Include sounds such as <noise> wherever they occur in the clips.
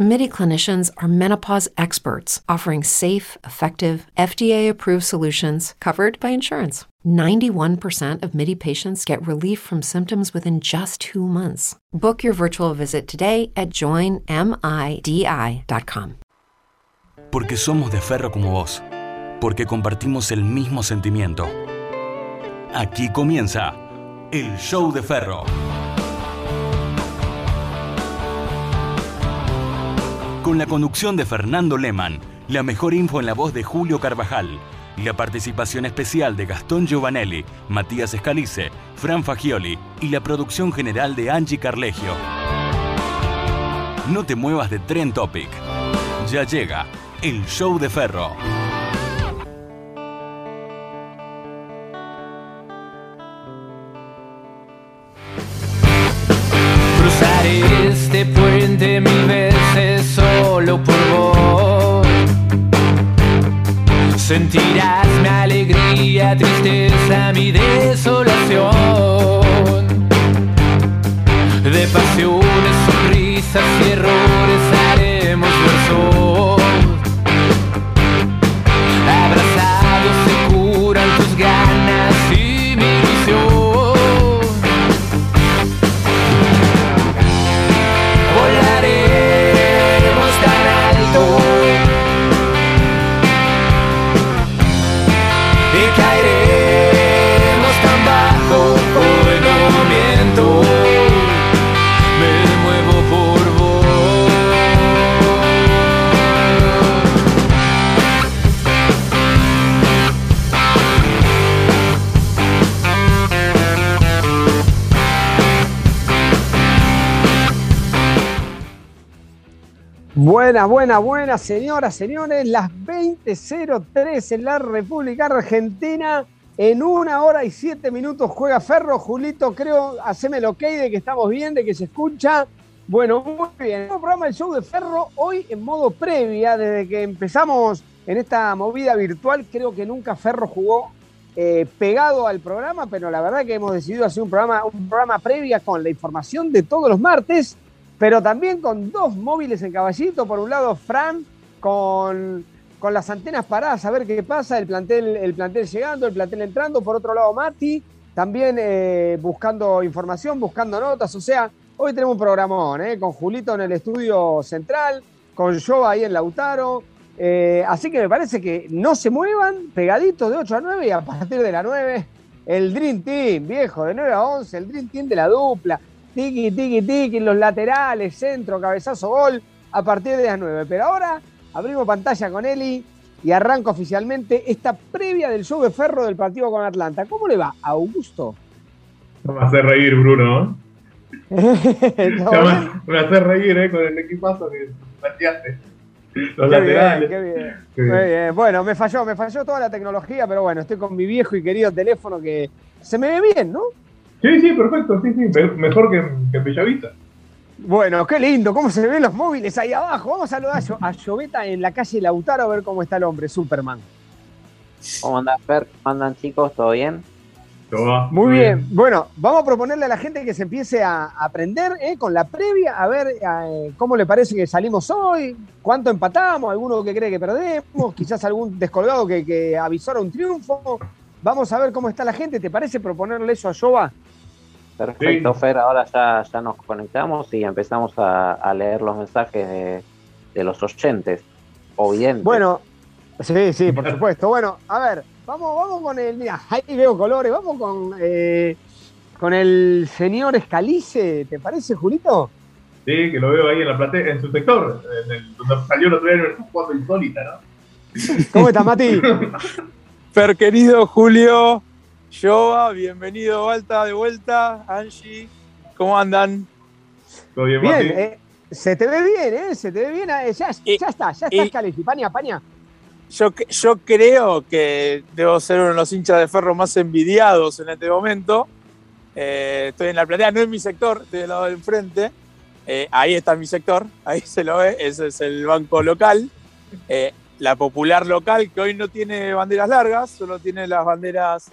MIDI clinicians are menopause experts offering safe, effective, FDA approved solutions covered by insurance. 91% of MIDI patients get relief from symptoms within just two months. Book your virtual visit today at joinmidi.com. Porque somos de ferro como vos. Porque compartimos el mismo sentimiento. Aquí comienza el Show de Ferro. Con la conducción de Fernando Leman, la mejor info en la voz de Julio Carvajal la participación especial de Gastón Giovanelli, Matías Escalice, Fran Fagioli y la producción general de Angie Carlegio. No te muevas de Tren Topic. Ya llega el Show de Ferro. Cruzaré este puente mil veces solo por vos. Sentirás mi alegría, tristeza, mi desolación. De pasiones, sonrisas y Buenas, buenas, buenas, señoras, señores. Las 20.03 en la República Argentina. En una hora y siete minutos juega Ferro. Julito, creo, haceme el ok de que estamos bien, de que se escucha. Bueno, muy bien. El programa del show de Ferro hoy en modo previa, desde que empezamos en esta movida virtual. Creo que nunca Ferro jugó eh, pegado al programa, pero la verdad que hemos decidido hacer un programa, un programa previa con la información de todos los martes pero también con dos móviles en caballito. Por un lado, Fran con, con las antenas paradas a ver qué pasa, el plantel, el plantel llegando, el plantel entrando. Por otro lado, Mati también eh, buscando información, buscando notas. O sea, hoy tenemos un programón, eh, con Julito en el estudio central, con yo ahí en Lautaro. Eh, así que me parece que no se muevan, pegaditos de 8 a 9 y a partir de la 9, el Dream Team, viejo, de 9 a 11, el Dream Team de la dupla tiki, tiki, tiki, los laterales, centro, cabezazo, gol, a partir de las 9. Pero ahora abrimos pantalla con Eli y arranca oficialmente esta previa del show de Ferro del partido con Atlanta. ¿Cómo le va, Augusto? Me hace reír, Bruno. ¿Todo Ya bien? me, hace reír eh, con el equipazo que planteaste. Los Qué laterales. bien, qué bien. Qué Muy bien. Bueno, me falló, me falló toda la tecnología, pero bueno, estoy con mi viejo y querido teléfono que se me ve bien, ¿no? Sí, sí, perfecto. Sí, sí. me- Mejor que, que en Bellavista. Bueno, qué lindo, cómo se ven los móviles ahí abajo. Vamos a saludar a Lloveta en la calle Lautaro a ver cómo está el hombre, Superman. ¿Cómo andan, Fer? ¿Cómo andan, chicos? ¿Todo bien? Todo va Muy bien. Bueno, vamos a proponerle a la gente que se empiece a aprender ¿eh? con la previa, a ver eh, cómo le parece que salimos hoy, cuánto empatamos, alguno que cree que perdemos, quizás algún descolgado que, que avisora un triunfo. Vamos a ver cómo está la gente. ¿Te parece proponerle eso a Jova? Perfecto, Sí. Fer. Ahora ya, ya nos conectamos y empezamos a, a leer los mensajes de, de los oyentes. O bien. Bueno, sí, sí, por supuesto. Bueno, a ver, vamos, vamos con el. Mira, ahí veo colores. Vamos con, eh, con el señor Escalice. ¿Te parece, Julito? Sí, que lo veo ahí en la platea, en su sector, en el, donde salió el otro día en el jugando insólita, ¿no? ¿Cómo estás, Mati? <laughs> Fer, querido Julio, Jova, bienvenido, Balta, de vuelta, Angie, ¿cómo andan? Todo bien, Bien, Mati? eh, se te ve bien, ¿eh? Se te ve bien. eh, ya, Y- ya está, ya está y- Escalice. Paña, paña. Yo, yo creo que debo ser uno de los hinchas de Ferro más envidiados en este momento. Eh, estoy en la platea, no en mi sector, estoy del lado del frente. Eh, ahí está mi sector, ahí se lo ve, ese es el banco local. Eh, la popular local, que hoy no tiene banderas largas, solo tiene las banderas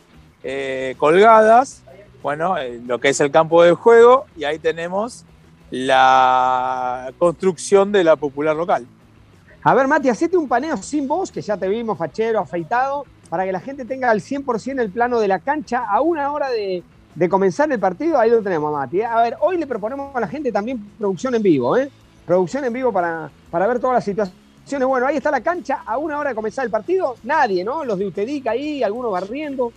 eh, colgadas. Bueno, eh, lo que es el campo de juego, y ahí tenemos la construcción de la popular local. A ver, Mati, hacete un paneo sin voz, que ya te vimos fachero, afeitado, para que la gente tenga al 100% el plano de la cancha a una hora de, comenzar el partido. Ahí lo tenemos, Mati. ¿eh? A ver, hoy le proponemos a la gente también producción en vivo, ¿eh? Producción en vivo para, para ver todas las situaciones. Bueno, ahí está la cancha a una hora de comenzar el partido. Nadie, ¿no? Los de Utedic ahí, algunos barriendo.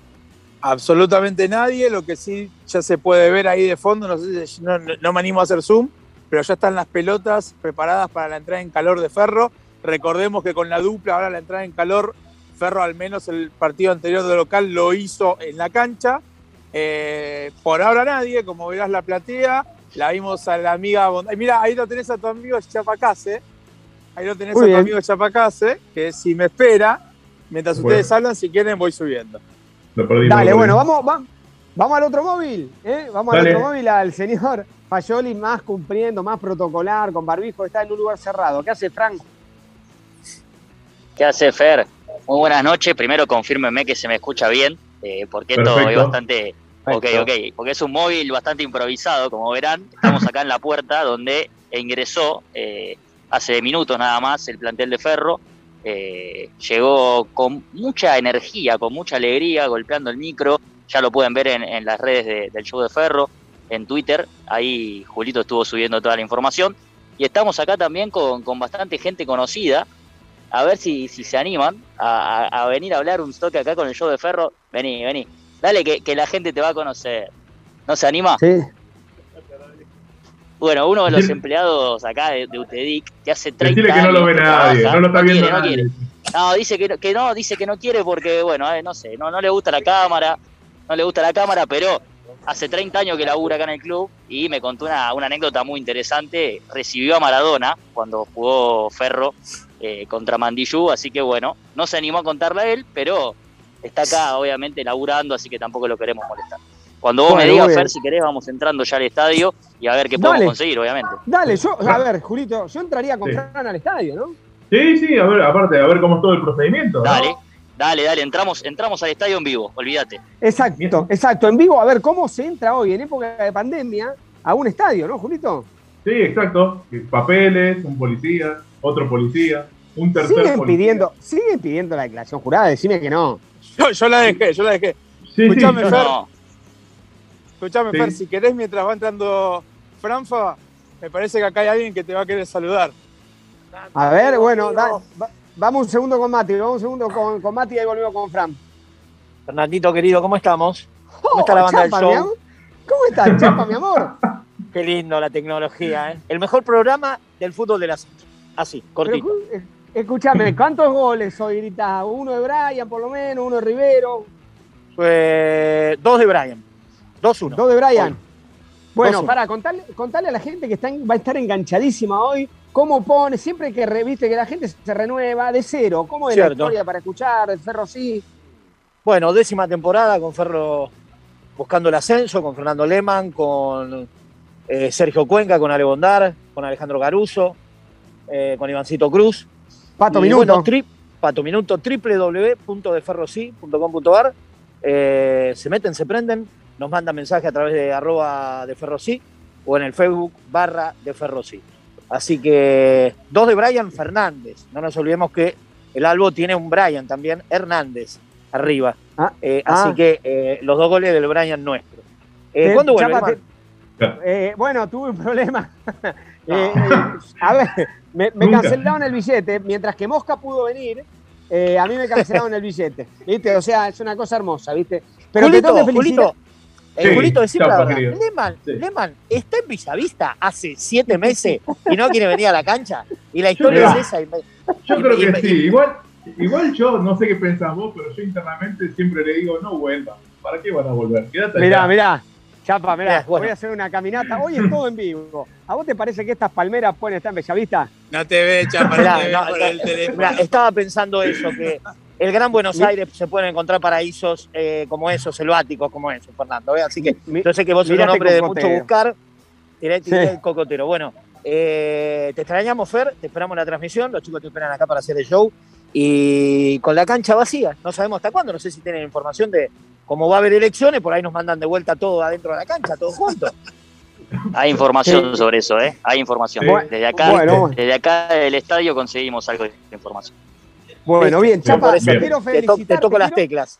Absolutamente nadie, lo que sí ya se puede ver ahí de fondo, no, sé si- no, no- me animo a hacer zoom, pero ya están las pelotas preparadas para la entrada en calor de Ferro. Recordemos que con la dupla, ahora la entrada en calor, Ferro al menos el partido anterior de local lo hizo en la cancha. Eh, por ahora nadie, como verás la platea, la vimos a la amiga... Bond- Mira, ahí lo tenés a tu amigo Chapacase, ahí lo tenés Muy a tu bien. amigo Chapacase, que si me espera, mientras Bueno. ustedes hablan, si quieren voy subiendo. Lo perdí, Dale, lo bueno, vamos, va- vamos al otro móvil, ¿eh? Vamos Dale. al otro móvil, al señor Fayoli, más cumpliendo, más protocolar, con barbijo, está en un lugar cerrado. ¿Qué hace Frank? ¿Qué hace Fer? Muy buenas noches. Primero confírmeme que se me escucha bien, eh, porque esto Perfecto. es bastante... Ok, ok, porque es un móvil bastante improvisado, como verán. Estamos acá en la puerta donde ingresó eh, hace minutos nada más el plantel de Ferro. Eh, llegó con mucha energía, con mucha alegría, golpeando el micro. Ya lo pueden ver en, las redes de- del show de Ferro, en Twitter. Ahí Julito estuvo subiendo toda la información. Y estamos acá también con, con bastante gente conocida. A ver si, si se animan a, a- a venir a hablar un toque acá con el show de Ferro. Vení, vení. Dale que, que la gente te va a conocer. ¿No se anima? Sí. Bueno, uno de los empleados acá de, de Utedic, que hace 30 Decirle que no años lo ve nadie, trabaja, no lo está viendo quiere, no nadie. quiere. No, dice que, no- que no, dice que no quiere porque, bueno, eh, no sé, no, no le gusta la cámara, no le gusta la cámara, pero hace 30 años que labura acá en el club y me contó una, una anécdota muy interesante. Recibió a Maradona cuando jugó Ferro eh, contra Mandillú, así que bueno, no se animó a contarla a él, pero está acá obviamente laburando, así que tampoco lo queremos molestar. Cuando vos Bueno, me digas, bien. Fer, si querés, vamos entrando ya al estadio y a ver qué podemos Dale. conseguir, obviamente. Dale, yo, a ver, Julito, yo entraría con Sí. Fran al estadio, ¿no? Sí, sí, a ver, aparte, a ver cómo es todo el procedimiento. ¿no? Dale, dale, dale, entramos, entramos al estadio en vivo, olvídate. Exacto, Bien. exacto. En vivo, a ver cómo se entra hoy, en época de pandemia, a un estadio, ¿no, Julito? Sí, exacto. Papeles, un policía, otro policía, un tercer Siguen policía. pidiendo, siguen pidiendo la declaración jurada, decime que no. Yo, yo la dejé, yo la dejé. Sí, sí, Escuchame, yo- Fer. No, Escuchame, Sí. Fer, si querés, mientras va entrando Franfa, me parece que acá hay alguien que te va a querer saludar. A ver, bueno, da- va- vamos un segundo con Mati, vamos un segundo con, con Mati y ahí volvemos con Fran. Fernandito querido, ¿cómo estamos? ¿Cómo está la banda del Chapa, mi show? ¿Cómo estás, Chapa, mi amor? <laughs> Qué lindo la tecnología, ¿eh? El mejor programa del fútbol de las Así, cortito. escu- eh, escúchame, ¿cuántos goles hoy gritás? Uno de Brian, por lo menos, uno de Rivero, Eh, dos de Brian. 2-1. dos de Brian. Bueno, 2-1. para contarle, contarle a la gente que está va a estar enganchadísima hoy, cómo pone, siempre que reviste que la gente se renueva de cero, cómo es la historia para escuchar, el Ferro sí. Bueno, décima temporada con Ferro buscando el ascenso, con Fernando Lehmann, con eh, Sergio Cuenca, con Ale Bondar, con Alejandro Garuso, eh, con Ivancito Cruz. Pato Y Minuto. bueno, tri- Pato Minuto, www.deferrosí.com.ar. Eh, se meten, se prenden, nos mandan mensaje a través de arroba de Ferrosí o en el Facebook barra de Ferrosí. Así que dos de Brian Fernández. No nos olvidemos que el Albo tiene un Brian también, Hernández, arriba. Ah, Eh, ah. Así que eh, los dos goles del Brian nuestro. Eh, Eh, ¿Cuándo vuelve? Chapa? Eh, bueno, tuve un problema. <laughs> A ver, me, cancelaron el billete. Mientras que Mosca pudo venir, eh, a mí me cancelaron el billete. ¿Viste? O sea, es una cosa hermosa, ¿viste? Pero te Julito, tengo que felicitar. Julito, Sí, Julito, decime la verdad. Sí. Lehmann está en Villavista hace siete meses y no quiere venir a la cancha. Y la historia es esa. y me- Yo Y- creo y- que sí. Igual, igual yo no sé qué pensás vos, pero yo internamente siempre le digo, no vuelvan. ¿Para qué van a volver? Quédate Mirá, allá. mirá. Chapa, mirá, Eh, bueno. voy a hacer una caminata. Hoy es todo en vivo. ¿A vos te parece que estas palmeras pueden estar en Bellavista? No te ve, Chapa, no te ve no, por no, el teléfono. mirá, estaba pensando eso, que el Gran Buenos Aires se pueden encontrar paraísos eh, como esos, selváticos como esos, Fernando. ¿eh? Así que yo sé que vos sos un este hombre de mucho buscar. Tiré, tiré Sí. el cocotero. Bueno, Eh, te extrañamos, Fer, te esperamos en la transmisión, los chicos te esperan acá para hacer el show. Y con la cancha vacía, no sabemos hasta cuándo, no sé si tienen información de cómo va a haber elecciones, por ahí nos mandan de vuelta todo adentro de la cancha, todos juntos. Hay información sobre eso, ¿eh? Hay información. Sí. Desde acá, Bueno. desde acá del estadio conseguimos algo de información. Bueno, bien, Chapa, te quiero te, to- felicitar. te toco te las quiero- teclas.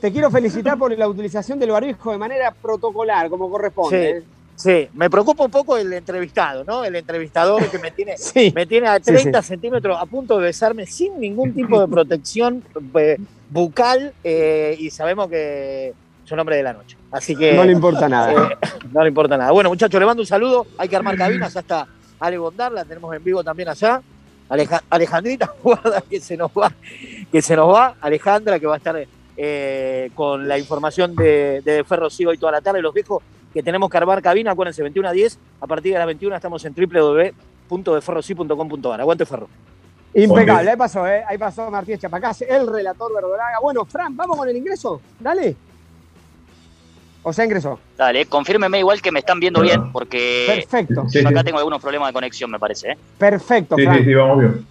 Te quiero felicitar por la utilización del barbijo de manera protocolar, como corresponde. ¿eh? Sí, me preocupa un poco el entrevistado, ¿no? El entrevistador que me tiene, <laughs> Sí. me tiene a Sí, 30 centímetros a punto de besarme sin ningún tipo de protección eh, bucal eh, y sabemos que es un hombre de la noche. Así que No le importa nada. eh, no le importa nada. Bueno, muchachos, le mando un saludo. Hay que armar cabinas. Ya está Ale Bondar, la tenemos en vivo también allá. Aleja- Alejandrita, <laughs> guarda que se nos va, que se nos va. Alejandra, que va a estar eh, con la información de, de Ferro Sí hoy toda la tarde. Los viejos que tenemos que armar cabina, acuérdense, 21 a 10. A partir de las 21 estamos en www.deferrosi.com.ar. Aguante Ferro. Impecable, ahí pasó, ¿eh? Ahí pasó Martínez Chapacase, el relator verdolaga. Bueno, Fran, ¿vamos con el ingreso? Dale. O sea, ingresó. Dale, confírmeme igual que me están viendo bien, porque Perfecto, Sí, acá sí. tengo algunos problemas de conexión, me parece. ¿eh? perfecto, Sí, sí, sí, vamos bien.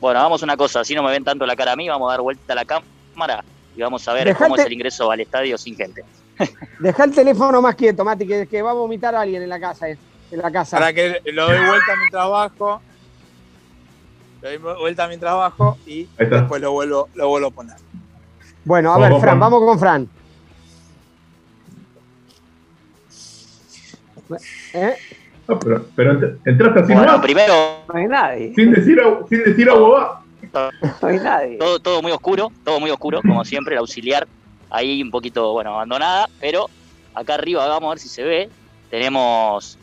Bueno, hagamos una cosa, si no me ven tanto la cara a mí, vamos a dar vuelta a la cámara y vamos a ver Dejate- cómo es el ingreso al estadio sin gente. <laughs> Deja el teléfono más quieto, Mati, que, que va a vomitar a alguien en la casa. eh, En la casa. Para que lo doy vuelta mientras bajo. Lo doy vuelta mientras bajo y Ahí está. después lo vuelvo, lo vuelvo a poner. Bueno, a Vamos ver, Fran, Fran. vamos con Fran. ¿Eh? Ah, pero, pero ent- entraste así Bueno, nomás, primero, No hay nadie. sin decir, a- sin decir a Bobá. No hay nadie. todo, todo muy oscuro, todo muy oscuro, como siempre, el auxiliar ahí un poquito, bueno, abandonada, pero acá arriba, vamos a ver si se ve, tenemos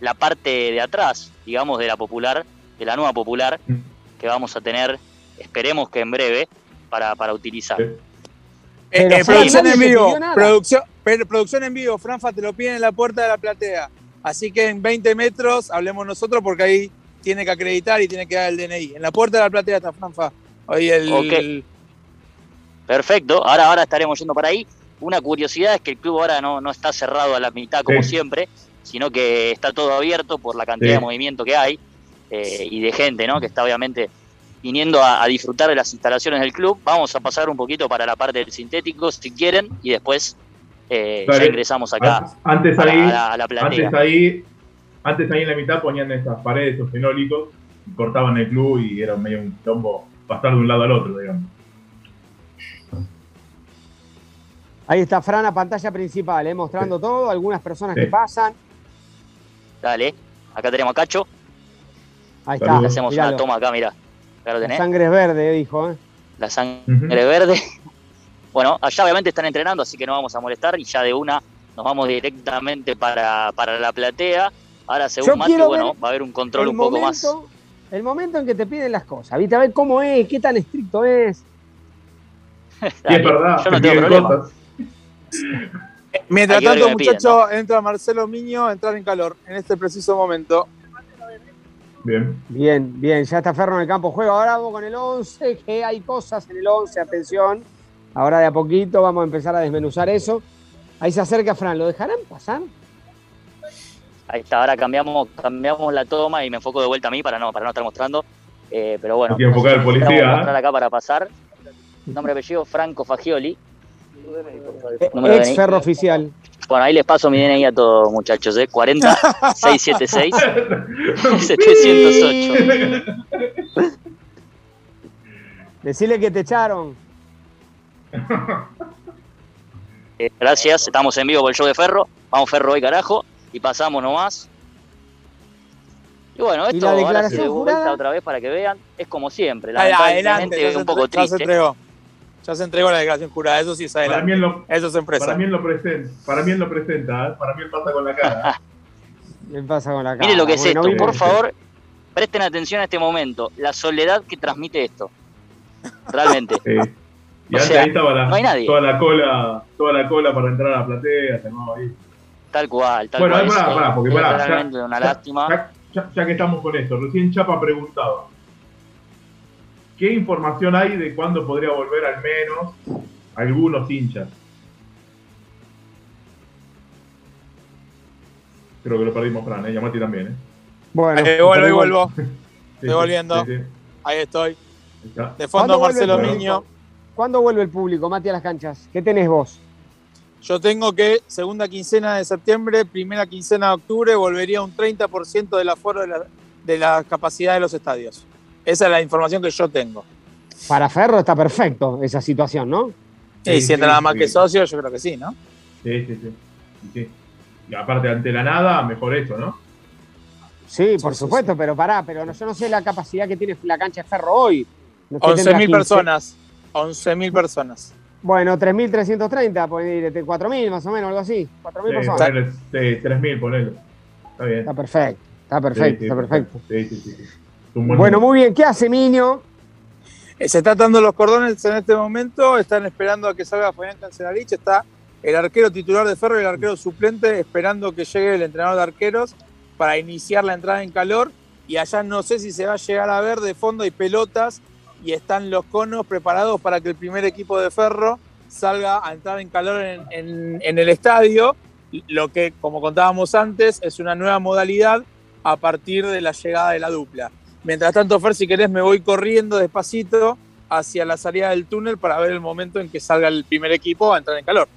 la parte de atrás, digamos, de la popular, de la nueva popular, Mm. que vamos a tener, esperemos que en breve, para, para utilizar. Eh, eh, producción en vivo, producción, pero- producción en vivo, Franfa, te lo piden en la puerta de la platea. Así que en 20 metros hablemos nosotros porque ahí tiene que acreditar y tiene que dar el DNI. En la puerta de la platea está Franfa. Hoy el, Ok. Perfecto, ahora, ahora estaremos yendo para ahí. Una curiosidad es que el club ahora no, no está cerrado a la mitad como Sí. siempre, sino que está todo abierto por la cantidad Sí. de movimiento que hay eh, y de gente, ¿no? Que está obviamente viniendo a, a disfrutar de las instalaciones del club. Vamos a pasar un poquito para la parte del sintético, si quieren, y después eh, ya ingresamos acá An- Antes a la, ahí, a la- a la platea. antes ahí, antes ahí en la mitad ponían esas paredes, esos fenólicos, y cortaban el club y era medio un tombo pasar de un lado al otro, digamos. Ahí está Fran a pantalla principal, ¿eh? mostrando todo, algunas personas Sí. que pasan. Dale, acá tenemos a Cacho, Ahí está. hacemos miralo. una toma acá, mira. Lo La sangre es verde, dijo. ¿eh? la sangre Ujú. verde. <laughs> Bueno, allá obviamente están entrenando, así que no vamos a molestar y ya de una nos vamos directamente para, para la platea. Ahora, según Yo Mati, bueno, va a haber un control un poco más. el momento en que te piden las cosas, ¿viste? A ver cómo es, qué tan estricto es. <laughs> Dale, es verdad, yo te no tengo piden problema. cosas. Mientras tanto, muchachos, entra Marcelo Miño a entrar en calor en este preciso momento. Bien. Bien, bien, ya está Ferro en el campo. Ahora vamos con el 11, que hay cosas en el 11, atención. Ahora de a poquito vamos a empezar a desmenuzar eso. Ahí se acerca Fran, ¿lo dejarán pasar? Ahí está, ahora cambiamos, cambiamos la toma y me enfoco de vuelta a mí para no, para no estar mostrando. Eh, pero bueno, No quiere enfocar al policía, necesitamos ¿eh? mostrar acá para pasar. Nombre y apellido Franco Fagioli. Ex. Ferro oficial. Bueno, ahí les paso mi DNI a todos, muchachos, ¿eh? 40 676 708. Decirle que te echaron. Eh, gracias, estamos en vivo por el show de Ferro. Vamos Ferro hoy, carajo. Y pasamos nomás. Y bueno, ¿Y esto la ahora declaración se de vuelta jurada? otra vez para que vean. Es como siempre, Adelante, lamentablemente ya se, un poco entre- ya se triste. Ya se entregó la declaración jurada, eso sí es Para adelante. mí, él lo, Eso es empresa. para mí él lo presenta, para mí él lo presenta, ¿eh? para mí él pasa con la cara. <laughs> ¿Qué pasa con la cara? Miren lo que es Bueno, esto, bien. por favor, presten atención a este momento. La soledad que transmite esto. Realmente. <laughs> Sí. Y O antes sea, ahí estaba la, no hay nadie. toda la cola, toda la cola para entrar a la platea, se ahí. Tal cual, tal Bueno, cual. ahí pará, pará, porque pará, ya- una ya- lástima. Ya, ya- ya que estamos con esto, recién Chapa preguntaba. ¿Qué información hay de cuándo podría volver al menos algunos hinchas? Creo que lo perdimos, Fran, ¿eh? y a Mati también. ¿eh? Bueno, Ahí vuelvo, <laughs> igual- vuelvo. Sí, Estoy volviendo. sí, sí. Ahí estoy. De ¿Cuándo fondo Marcelo? Miño. ¿Cuándo vuelve el público, Mati, a las canchas? ¿Qué tenés vos? Yo tengo que segunda quincena de septiembre, primera quincena de octubre, volvería un 30% del aforo de la, de la capacidad de los estadios. Esa es la información que yo tengo. Para Ferro está perfecto esa situación, ¿no? Y Sí, si entra sí, nada más sí. que socio, yo creo que sí, ¿no? Sí, sí, sí. Y aparte, ante la nada, mejor eso, ¿no? Sí, por sí, supuesto, pero pará, pero no- yo no sé la capacidad que tiene la cancha de Ferro hoy. No sé, tendrá 11.000 15. personas. 11.000 personas. Bueno, 3.330, puede ir, este, 4.000 más o menos, algo así. 4.000 Sí, personas. ponele, sí, 3.000, ponele. Está bien. Está perfecto, está perfecto, Sí, sí, está perfecto. Sí, sí, sí. Buen Bueno, muy bien. ¿Qué hace Miño? Eh, Se está atando los cordones en este momento. Están esperando a que salga Fabián Cancelarich. Está el arquero titular de Ferro y el arquero suplente esperando que llegue el entrenador de arqueros para iniciar la entrada en calor. Y allá no sé si se va a llegar a ver de fondo hay pelotas y están los conos preparados para que el primer equipo de Ferro salga a entrar en calor en, en- en el estadio. Lo que, como contábamos antes, es una nueva modalidad a partir de la llegada de la dupla. Mientras tanto, Fer, si querés, me voy corriendo despacito hacia la salida del túnel para ver el momento en que salga el primer equipo a entrar en calor.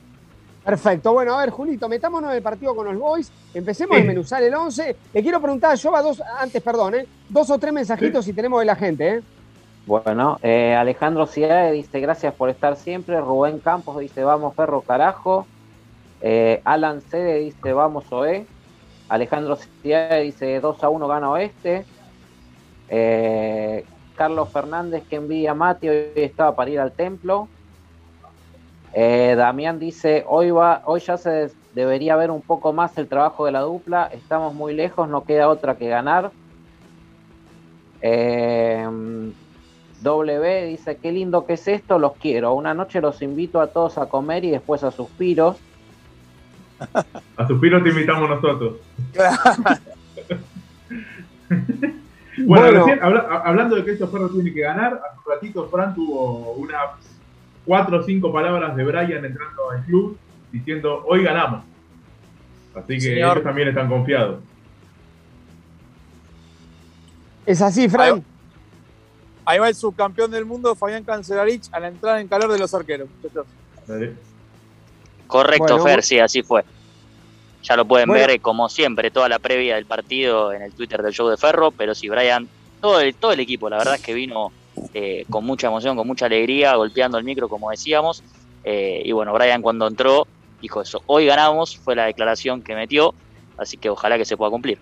Perfecto. Bueno, a ver, Julito, metámonos en el partido con los Boys. Empecemos a Sí. desmenuzar el 11. Le quiero preguntar, yo a dos, antes, perdón, ¿eh? dos o tres mensajitos si tenemos de la gente. ¿eh? Bueno, eh, Alejandro Ciade dice gracias por estar siempre. Rubén Campos dice vamos Ferro carajo. Eh, Alan Cede dice vamos OE. Alejandro Ciade dice 2 a 1 gana Oeste. Eh, Carlos Fernández que envía a Mati, hoy estaba para ir al templo. Eh, Damián dice hoy va, hoy ya se debería ver un poco más el trabajo de la dupla. Estamos muy lejos, no queda otra que ganar. Eh, W dice, qué lindo que es esto, los quiero. Una noche los invito a todos a comer y después a suspiros. <laughs> A Suspiro te invitamos nosotros. <laughs> Bueno, Bueno. recién, habla- hablando de que estos perros tienen que ganar, hace un ratito Fran tuvo unas cuatro o cinco palabras de Brian entrando al club diciendo hoy ganamos. Así que Señor. ellos también están confiados. Es así, Fran. Ahí va el subcampeón del mundo, Fabián Cancelarich, a la entrada en calor de los arqueros. muchachos. Correcto, Bueno, Fer, sí, así fue. Ya lo pueden Bueno. ver, eh, como siempre, toda la previa del partido en el Twitter del show de Ferro, pero sí, Brian, todo el, todo el equipo, la verdad es que vino eh, con mucha emoción, con mucha alegría, golpeando el micro, como decíamos. Eh, y bueno, Brian cuando entró dijo eso, hoy ganamos, fue la declaración que metió, así que ojalá que se pueda cumplir.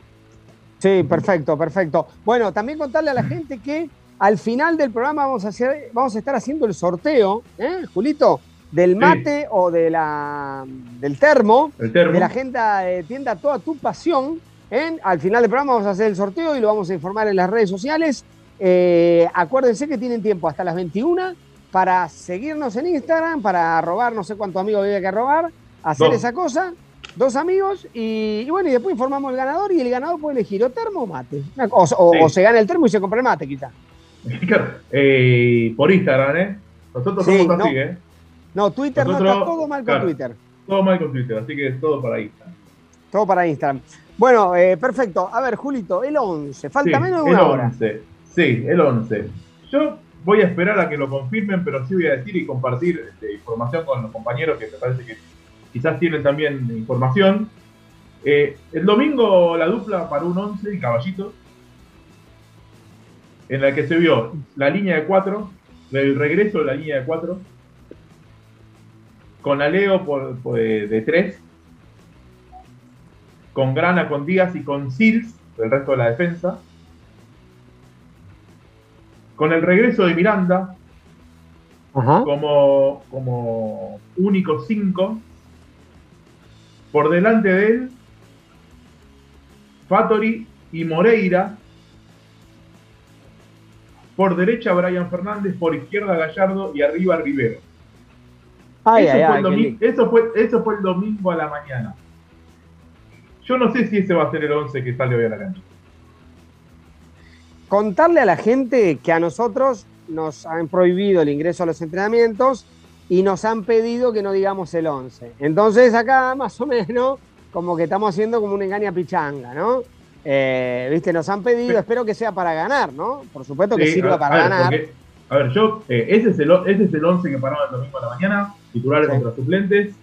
Sí, perfecto, perfecto. Bueno, también contarle a la gente que al final del programa vamos a, hacer, vamos a estar haciendo el sorteo, ¿eh, Julito? Del mate o de la, del termo, El termo. de la agenda de tienda Toda Tu Pasión. ¿eh? Al final del programa vamos a hacer el sorteo y lo vamos a informar en las redes sociales. Eh, acuérdense que tienen tiempo hasta las 21 para seguirnos en Instagram, para robar, no sé cuántos amigos había que robar, hacer esa cosa. Dos amigos y, y bueno, y después informamos al ganador y el ganador puede elegir o termo o mate. O, o- Sí. o se gana el termo y se compra el mate. <laughs> Claro, eh, por Instagram, ¿eh? Nosotros Sí, somos así, no. ¿eh? No, Twitter no Nosotros- está todo mal con claro. Twitter. Todo mal con Twitter, así que todo para Instagram. Todo para Instagram. Bueno, eh, perfecto. A ver, Julito, el 11. Falta Sí, menos de el una hora. 11. Sí, el 11. Yo voy a esperar a que lo confirmen, pero sí voy a decir y compartir este, información con los compañeros que me parece que quizás tienen también información. Eh, el domingo la dupla para un 11 y Caballito, en la que se vio la línea de 4, el regreso de la línea de 4, con Aleo por, por, eh, de 3, con Grana, con Díaz y con Sils, el resto de la defensa. Con el regreso de Miranda como, como único 5. Por delante de él, Fatori y Moreira. Por derecha, Brian Fernández. Por izquierda, Gallardo. Y arriba, Rivero. Ay, eso, ay, fue ay. el qué domi- lindo. eso, fue, eso fue el domingo a la mañana. Yo no sé si ese va a ser el 11 que sale hoy a la cancha. Contarle a la gente que a nosotros nos han prohibido el ingreso a los entrenamientos y nos han pedido que no digamos el 11. Entonces acá más o menos como que estamos haciendo como una engaña pichanga, ¿no? Eh, Viste, nos han pedido, espero que sea para ganar, ¿no? Por supuesto que Sí, sirva a- para a ver, ganar. porque, a ver, yo, eh, ese, es el, ese es el 11 que paraba el domingo a la mañana, titulares Sí. contra suplentes,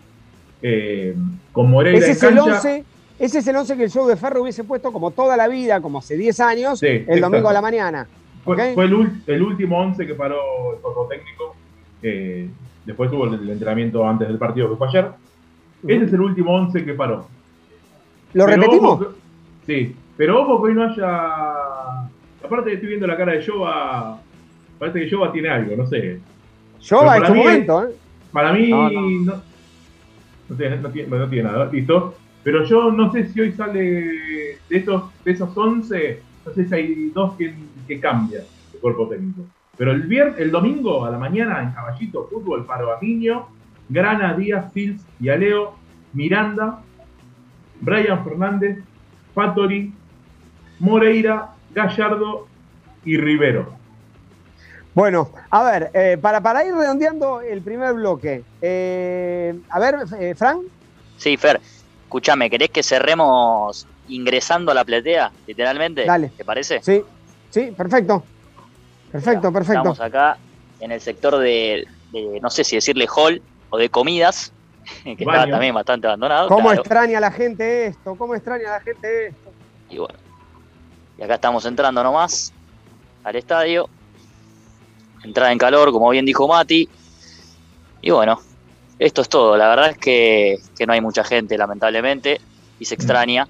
eh, con Moreira Ese en es el cancha. 11, ese es el 11 que el show de Ferro hubiese puesto como toda la vida, como hace 10 años, Sí, el exacto. domingo a la mañana. Fue, ¿ok? fue el, el último 11 que paró el cuerpo técnico. eh, después hubo el, el entrenamiento antes del partido que fue ayer. Ese es el último 11 que paró. ¿Lo Pero repetimos? ojo sí, pero ojo que hoy no haya. Aparte, estoy viendo la cara de Jova. Parece que Jova tiene algo, no sé. Jova en su momento, ¿eh? Para mí No, no, no. no tiene, no tiene- no tiene nada, listo. Pero yo no sé si hoy sale de esos, de esos 11, no sé si hay dos que, que cambian el cuerpo técnico. Pero el viernes, el domingo a la mañana en Caballito Fútbol, paro a Niño, Grana, Díaz, Fields y Aleo, Miranda, Brian Fernández, Fattori, Moreira, Gallardo y Rivero. Bueno, a ver, eh, para, para ir redondeando el primer bloque. eh, a ver, eh, Fran. Sí, Fer, escúchame, ¿querés que cerremos ingresando a la platea, literalmente? Dale. ¿Te parece? Sí, sí, perfecto. Perfecto, perfecto. Estamos acá en el sector de, de, no sé si decirle hall o de comidas, <laughs> que está Baño. también bastante abandonado. ¿Cómo claro. extraña la gente esto? ¿Cómo extraña la gente esto? Y bueno, y acá estamos entrando nomás al estadio. Entrada en calor, como bien dijo Mati. Y bueno, esto es todo. La verdad es que, que no hay mucha gente, lamentablemente, y se extraña.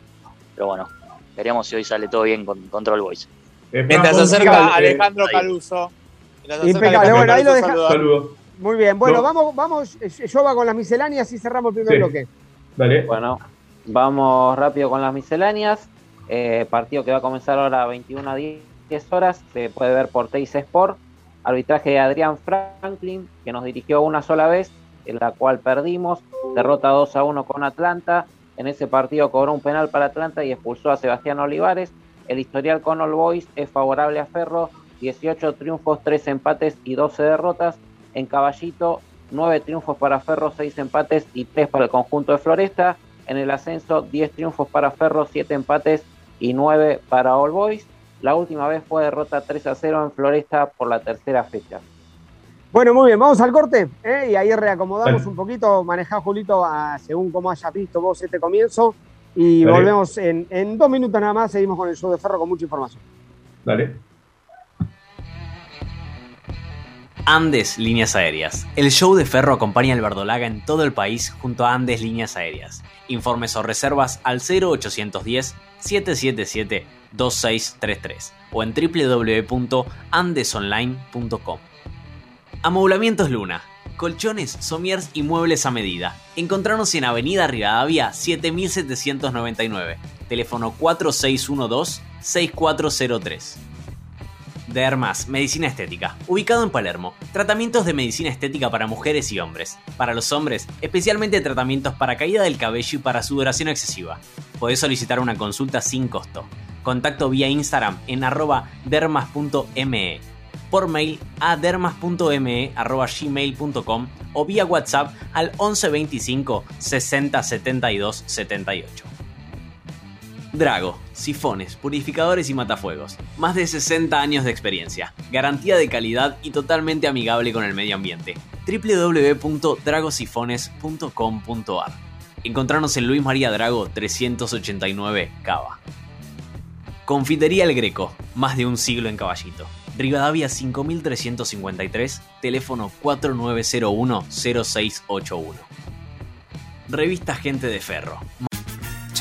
Pero bueno, veremos si hoy sale todo bien con Control Boys. Mientras se acerca Alejandro Caluso. Mientras se acerca Impecable, bueno, ahí lo Caluso, deja- saludar. Saludos. Muy bien, bueno, No. vamos, vamos, eh, yo va con las misceláneas y cerramos el primer Sí. bloque. Dale. Bueno, vamos rápido con las misceláneas. Eh, partido que va a comenzar ahora a 21 a 10 horas. Se puede ver por Teis Sport. Arbitraje de Adrián Franklin, que nos dirigió una sola vez, en la cual perdimos. Derrota 2 a 1 con Atlanta. En ese partido cobró un penal para Atlanta y expulsó a Sebastián Olivares. El historial con All Boys es favorable a Ferro. 18 triunfos, 3 empates y 12 derrotas. En Caballito, 9 triunfos para Ferro, 6 empates y 3 para el conjunto de Floresta. En el ascenso, 10 triunfos para Ferro, 7 empates y 9 para All Boys. La última vez fue derrota 3 a 0 en Floresta por la tercera fecha. Bueno, muy bien, vamos al corte ¿eh? y ahí reacomodamos un poquito, manejá Julito a- según cómo hayas visto vos este comienzo y Dale. volvemos en, en dos minutos nada más, seguimos con el show de Ferro con mucha información. Dale. Andes Líneas Aéreas. El show de Ferro acompaña al verdolaga en todo el país junto a Andes Líneas Aéreas. Informes o reservas al 0810-777-2633 o en www.andesonline.com. Amoblamientos Luna. Colchones, somiers y muebles a medida. Encontrarnos en Avenida Rivadavia 7799. Teléfono 4612-6403. Dermas, Medicina Estética, ubicado en Palermo. Tratamientos de medicina estética para mujeres y hombres. Para los hombres, especialmente tratamientos para caída del cabello y para sudoración excesiva. Podés solicitar una consulta sin costo. Contacto vía Instagram en arroba dermas.me. Por mail a dermas.me o vía WhatsApp al 1125 60 72 78. Drago, sifones, purificadores y matafuegos. Más de 60 años de experiencia, garantía de calidad y totalmente amigable con el medio ambiente. www.dragosifones.com.ar Encontrarnos en Luis María Drago 389 Cava. Confitería El Greco, más de un siglo en Caballito. Rivadavia 5353, teléfono 4901-0681. Revista Gente de Ferro.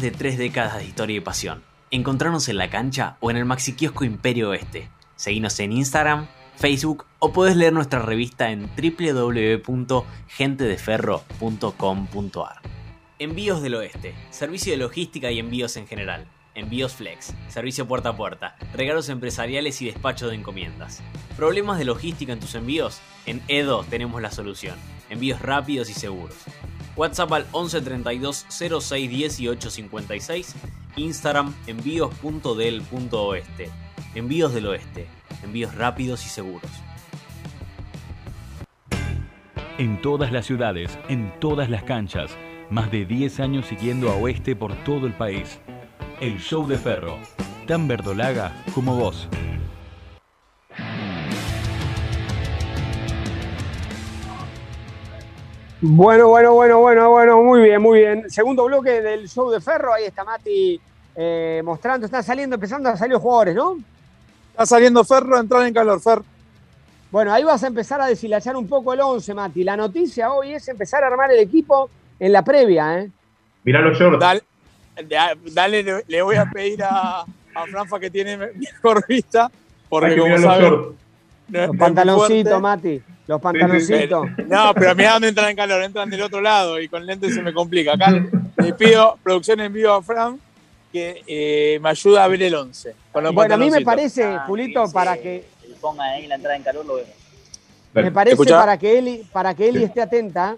De tres décadas de historia y pasión. Encontrarnos en la cancha o en el maxiquiosco Imperio Oeste. Seguinos en Instagram, Facebook o podés leer nuestra revista en www.gentedeferro.com.ar. Envíos del Oeste, servicio de logística y envíos en general. Envíos Flex, servicio puerta a puerta, regalos empresariales y despacho de encomiendas. ¿Problemas de logística en tus envíos? En Edo tenemos la solución. Envíos rápidos y seguros. WhatsApp al 11 32 06 18 56, Instagram envíos.del.oeste. Envíos del Oeste, envíos rápidos y seguros. En todas las ciudades, en todas las canchas, más de 10 años siguiendo a Oeste por todo el país. El Show de Ferro, tan verdolaga como vos. Bueno, bueno, bueno, bueno, bueno, muy bien, muy bien. Segundo bloque del show de Ferro, ahí está Mati eh, mostrando, están saliendo, empezando a salir los jugadores, ¿no? Está saliendo Ferro, entrar en calor, Fer. Bueno, ahí vas a empezar a deshilachar un poco el 11, Mati. La noticia hoy es empezar a armar el equipo en la previa, ¿eh? Mirá los shorts. Dale, da- dale, le, le voy a pedir a, a Franfa que tiene mejor vista, porque como saben, shorts. no es Los fuerte. Mati. Los pantaloncitos. No, pero mirá dónde entran en calor, entran del otro lado y con lentes se me complica. Acá le pido producción en vivo a Fran que eh, me ayuda a ver el 11. Con los Bueno, a mí me parece, Julito, para que Pongan ahí la entrada en calor, lo vemos. Me parece ¿Escuchá? para que Eli, para que Eli Sí. esté atenta,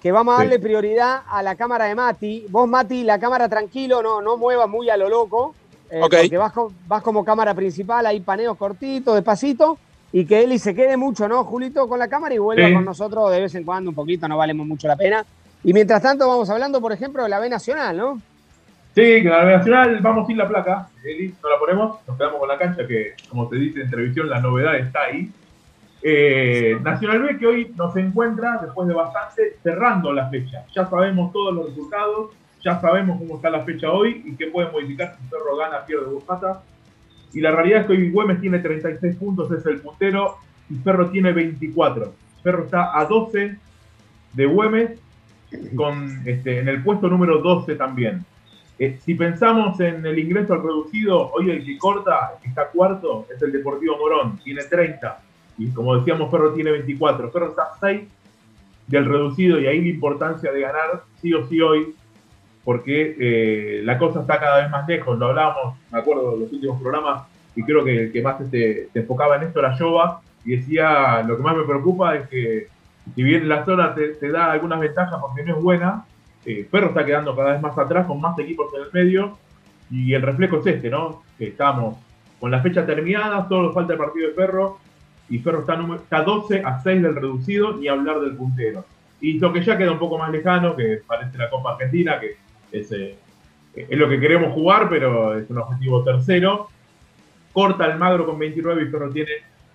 que vamos a Sí. darle prioridad a la cámara de Mati. Vos, Mati, la cámara tranquilo, no, no muevas muy a lo loco, eh, porque vas, vas como cámara principal, hay paneos cortitos, despacito, y que Eli se quede mucho, ¿no, Julito, con la cámara y vuelva Sí. con nosotros de vez en cuando un poquito, no valemos mucho la pena. Y mientras tanto vamos hablando, por ejemplo, de la B Nacional, ¿no? Sí, que la Nacional vamos sin la placa, Eli, no la ponemos, nos quedamos con la cancha, que como te dice en televisión, la novedad está ahí. Eh, Nacional B que hoy nos encuentra, después de bastante, cerrando la fecha. Ya sabemos todos los resultados, ya sabemos cómo está la fecha hoy y qué puede modificar si Ferro gana, pierde o empata. Y la realidad es que hoy Güemes tiene 36 puntos, es el puntero, y Ferro tiene 24. Ferro está a 12 de Güemes, con, este, en el puesto número 12 también. Eh, si pensamos en el ingreso al reducido, hoy el que corta, está cuarto, es el Deportivo Morón, tiene 30. Y como decíamos, Ferro tiene 24. Ferro está a 6 del reducido y ahí la importancia de ganar sí o sí hoy, porque eh, la cosa está cada vez más lejos. Lo hablábamos, me acuerdo, de los últimos programas, y creo que el que más se enfocaba en esto era Jova, y decía, lo que más me preocupa es que si bien la zona te, da algunas ventajas porque no es buena, eh, Ferro está quedando cada vez más atrás con más equipos en el medio y el reflejo es este, ¿no? Que estamos con la fecha terminada, solo falta el partido de Ferro y Ferro está, está 12 a 6 del reducido, ni hablar del puntero. Y lo que ya queda un poco más lejano, que parece la Copa Argentina, que es, eh, es lo que queremos jugar, pero es un objetivo tercero. Corta el Magro con 29 y Ferro tiene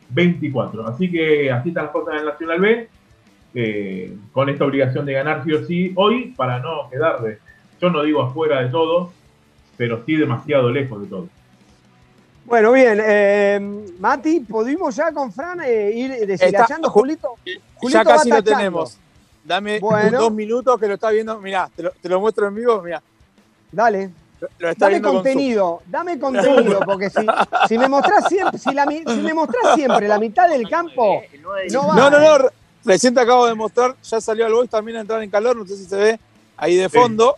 24. Así que así están las cosas en el Nacional B eh, con esta obligación de ganar sí o sí hoy para no quedar de, yo no digo afuera de todo, pero sí demasiado lejos de todo. Bueno, bien. eh, Mati, ¿pudimos ya con Fran eh, ir deshilachando, Está- Julito? Ya casi lo tachando. tenemos. Dame Bueno. dos minutos que lo está viendo. Mirá, te lo, te lo muestro en vivo. Mirá. Dale. Lo está Dame viendo con contenido, dame <laughs> contenido, porque si, si me mostrás siempre, si, la si me mostrás siempre la mitad del campo, no va. No, no, no. Recién te acabo de mostrar. Ya salió al Boys también a entrar en calor. No sé si se ve ahí de fondo.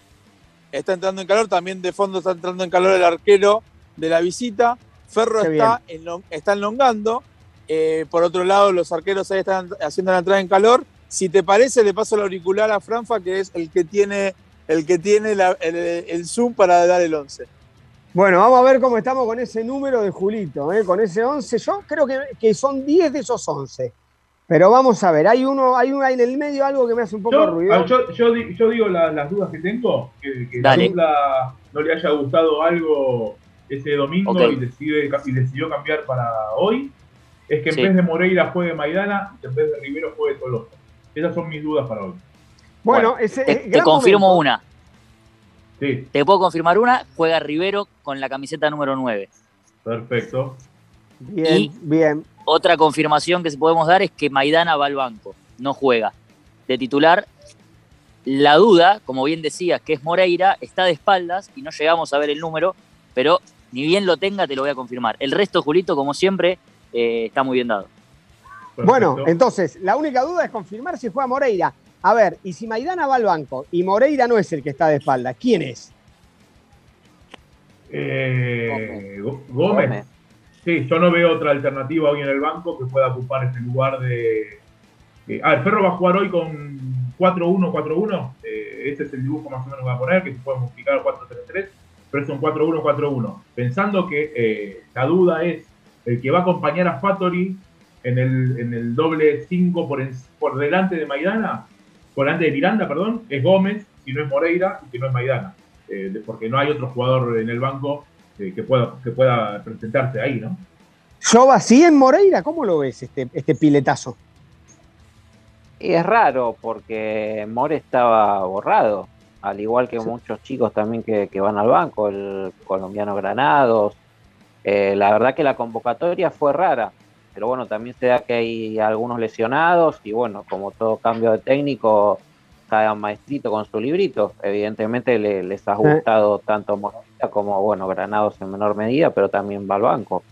Está entrando en calor. También de fondo está entrando en calor el arquero de la visita. Ferro Qué está, está enlongando. Eh, por otro lado, los arqueros ahí están haciendo la entrada en calor. Si te parece, le paso el auricular a Franfa, que es el que tiene, el, que tiene la- el, el zoom para dar el 11. Bueno, vamos a ver cómo estamos con ese número de Julito, ¿eh? con ese 11. Yo creo que, que son 10 de esos 11. Pero vamos a ver, hay uno, hay uno ahí en el medio, algo que me hace un poco de Yo, ruido. ah, yo, yo di- yo digo la- las dudas que tengo, que, que Dale. no le haya gustado algo ese domingo y, decide, y decidió cambiar para hoy es que en Sí. vez de Moreira juegue Maidana y en vez de Rivero juegue Tolosa. Esas son mis dudas para hoy. Bueno, ese Te, confirmo momento. una. Sí, Te puedo confirmar una. Juega Rivero con la camiseta número 9. perfecto. Bien, Y- bien. Otra confirmación que se podemos dar es que Maidana va al banco. No juega. De titular, la duda, como bien decías, que es Moreira, está de espaldas y no llegamos a ver el número, pero ni bien lo tenga, te lo voy a confirmar. El resto, Julito, como siempre, eh, está muy bien dado. Bueno, entonces, la única duda es confirmar si juega Moreira. A ver, y si Maidana va al banco y Moreira no es el que está de espalda, ¿quién es? Eh, Go- Gómez. Sí, yo no veo otra alternativa hoy en el banco que pueda ocupar ese lugar de. eh, a ver, Ferro va a jugar hoy con 4-1-4-1. eh, ese es el dibujo más o menos que va a poner, que se puede multiplicar a 4-3-3, pero es un 4-1-4-1. Pensando que eh, la duda es el que va a acompañar a Fattori en el, en el doble 5 por, en- por delante de Maidana, por delante de Miranda, perdón, es Gómez, si no es Moreira y si no es Maidana. eh, porque no hay otro jugador en el banco eh, que, pueda, que pueda presentarse ahí, ¿no? ¿Yo así en Moreira? ¿Cómo lo ves este, este piletazo? Y es raro porque More estaba borrado, al igual que muchos chicos también que, que van al banco, el colombiano Granados. Eh, la verdad que la convocatoria fue rara, pero bueno, también se da que hay algunos lesionados y bueno, como todo cambio de técnico, cada maestrito con su librito. Evidentemente le- les ha gustado tanto Morita como bueno, Granados en menor medida, pero también va al banco.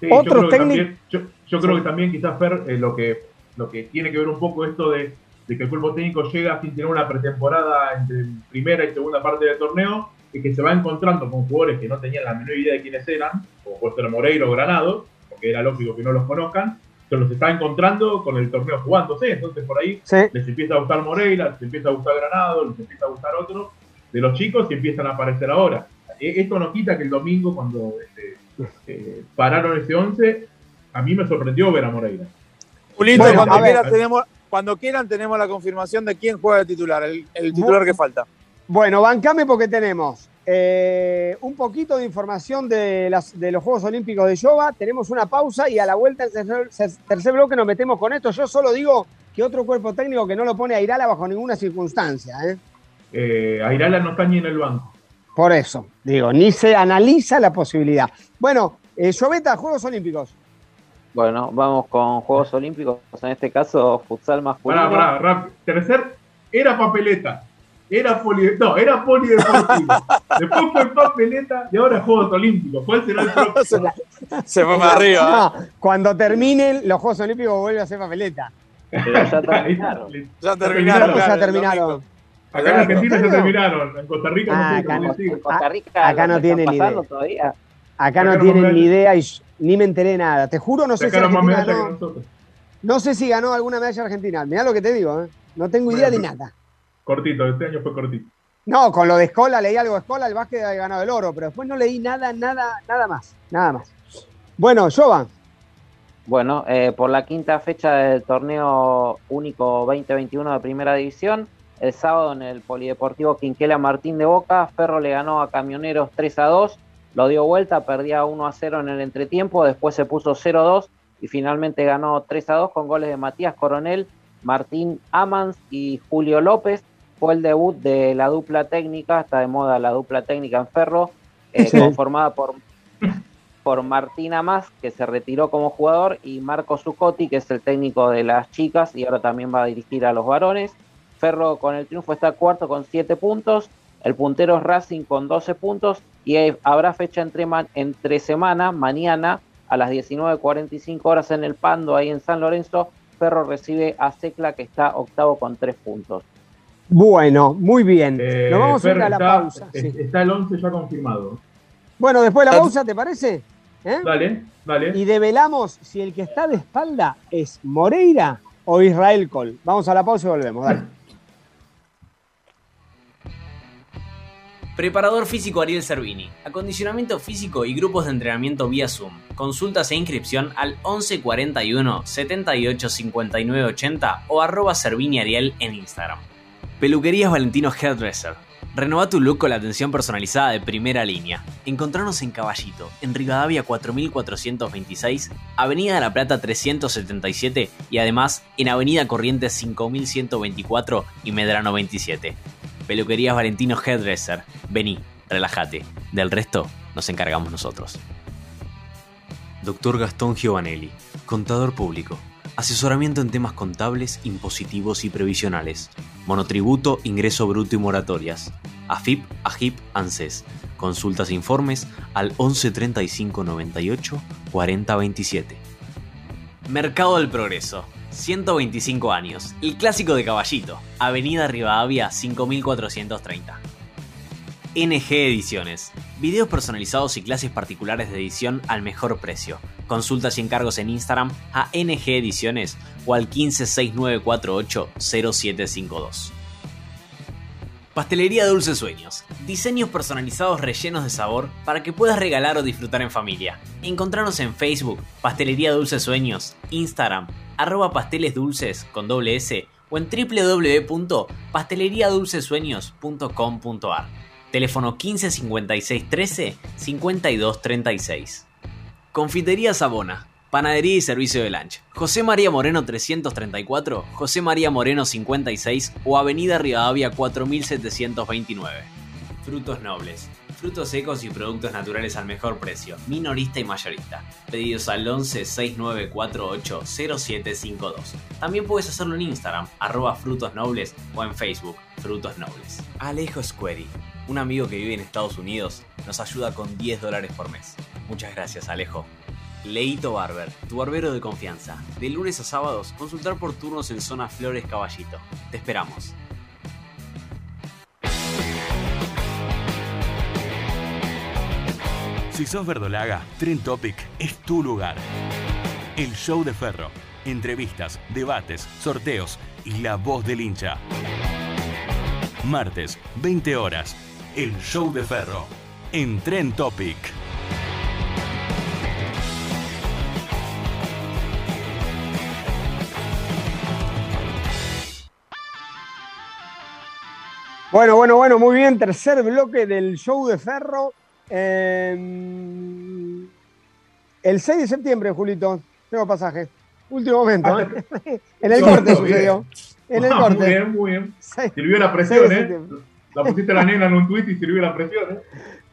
Sí, yo creo, que también, yo, yo creo que también quizás Fer eh, lo que lo que tiene que ver un poco esto de, de que el cuerpo técnico llega sin tener una pretemporada entre primera y segunda parte del torneo y que se va encontrando con jugadores que no tenían la menor idea de quiénes eran, como puede ser Moreiro o Granado, porque era lógico que no los conozcan, se los está encontrando con el torneo jugándose, entonces por ahí les empieza a gustar Moreira, les empieza a gustar Granado, les empieza a gustar otro de los chicos y empiezan a aparecer ahora. E- Esto no quita que el domingo cuando este, eh, pararon ese 11, a mí me sorprendió ver a Moreira. Julito, Bueno, cuando, ver. quieran, tenemos, cuando quieran tenemos la confirmación de quién juega de titular, el, el titular que falta. Bueno, bancame porque tenemos eh, un poquito de información de, las, de los Juegos Olímpicos de Yoba. Tenemos una pausa y a la vuelta en tercer, tercer bloque nos metemos con esto. Yo solo digo que otro cuerpo técnico que no lo pone a Irala bajo ninguna circunstancia. ¿eh? Eh, Airala no está ni en el banco. Por eso, digo, ni se analiza la posibilidad. Bueno, eh, Lloveta, Juegos Olímpicos. Bueno, vamos con Juegos Olímpicos, en este caso futsal masculino. Pará, pará, rápido. Tercer, era papeleta. Era poli, no, era polideportivo. <laughs> Después fue papeleta y ahora es Juegos Olímpicos. ¿Cuál será el próximo? <laughs> Se fue para arriba. No, cuando terminen los Juegos Olímpicos vuelve a ser papeleta. Pero ya terminaron. Ya ¿Cómo terminaron. ya claro, terminaron? Acá en Argentina ¿En ya terminaron. En Costa Rica no Ah, acá sigue. Costa Rica, Acá no ¿lo tienen ni idea. todavía? Acá Acá no tienen ni idea y ni me enteré nada. Te juro, no sé si Argentina ganó. No sé si ganó alguna medalla argentina. Mirá lo que te digo, ¿eh? No tengo idea de nada. Cortito, este año fue cortito. No, con lo de Escola leí algo de Escola, el básquet ha ganado el oro, pero después no leí nada, nada, nada más. Nada más. Bueno, Jova, Bueno, eh, por la quinta fecha del torneo único 2021 de Primera División, el sábado en el Polideportivo Quinquela Martín de Boca, Ferro le ganó a Camioneros 3 a 2, lo dio vuelta, perdía 1 a 0 en el entretiempo, después se puso 0 a 2 y finalmente ganó 3 a 2 con goles de Matías Coronel, Martín Amans y Julio López. Fue el debut de la dupla técnica, está de moda la dupla técnica en Ferro, eh, Sí. conformada por por Martín Amas, que se retiró como jugador, y Marco Zucotti, que es el técnico de las chicas y ahora también va a dirigir a los varones. Ferro con el triunfo está cuarto con 7 puntos, el puntero es Racing con 12 puntos y habrá fecha entre, entre semana, mañana a las 19.45 horas en el Pando, ahí en San Lorenzo. Ferro recibe a Secla, que está octavo con 3 puntos. Bueno, muy bien. Eh, Nos vamos a ir a la está, pausa. es- sí. está el 11 ya confirmado. Bueno, después de la pausa, ¿te parece? ¿Eh? Dale, dale. Y develamos si el que está de espalda es Moreira o Israel Col. Vamos a la pausa y volvemos. Dale. Preparador físico Ariel Servini. Acondicionamiento físico y grupos de entrenamiento vía Zoom. Consultas e inscripción al 1141 78 59 80 o arroba Servini Ariel en Instagram. Peluquerías Valentino Hairdresser. Renova tu look con la atención personalizada de primera línea. Encontrarnos en Caballito, en Rivadavia 4426, Avenida de la Plata 377 y además en Avenida Corrientes 5124 y Medrano 27. Peluquerías Valentino Hairdresser. Vení, relájate. Del resto nos encargamos nosotros. Doctor Gastón Giovanelli, contador público. Asesoramiento en temas contables, impositivos y previsionales. Monotributo, ingreso bruto y moratorias. AFIP, AGIP, ANSES. Consultas e informes al 11 35 98 40 27. Mercado del Progreso. 125 años. El clásico de Caballito. Avenida Rivadavia 5430. NG Ediciones. Videos personalizados y clases particulares de edición al mejor precio. Consultas y encargos en Instagram a NG Ediciones o al 1569480752. Pastelería Dulces Sueños. Diseños personalizados rellenos de sabor para que puedas regalar o disfrutar en familia. Encontranos en Facebook, Pastelería Dulces Sueños, Instagram, arroba pasteles con doble S o en www.pasteleriadulcesueños.com.ar. Teléfono 15 56 13 52 36. Confitería Sabona. Panadería y servicio de lunch. José María Moreno 334, José María Moreno 56 o Avenida Rivadavia 4729. Frutos nobles. Frutos secos y productos naturales al mejor precio. Minorista y mayorista. Pedidos al 11 6948 0752. También puedes hacerlo en Instagram, arroba frutos nobles o en Facebook, Frutos Nobles. Alejo Squeri, un amigo que vive en Estados Unidos, nos ayuda con 10 dólares por mes. Muchas gracias, Alejo. Leito Barber, tu barbero de confianza. De lunes a sábados, consultar por turnos en zona Flores Caballito. Te esperamos. Si sos verdolaga, Trend Topic es tu lugar. El show de Ferro. Entrevistas, debates, sorteos y la voz del hincha. Martes, 20 horas. El show de Ferro. En Trend Topic. Bueno, bueno, bueno, muy bien. Tercer bloque del show de Ferro. Eh, el 6 de septiembre, Julito. Tengo pasaje. Último momento. ¿eh? <laughs> en el corte sucedió. En el Ah, corte. Muy bien, muy bien. Sirvió la presión, ¿eh? La pusiste a la nena en un tuit y sirvió la presión, ¿eh?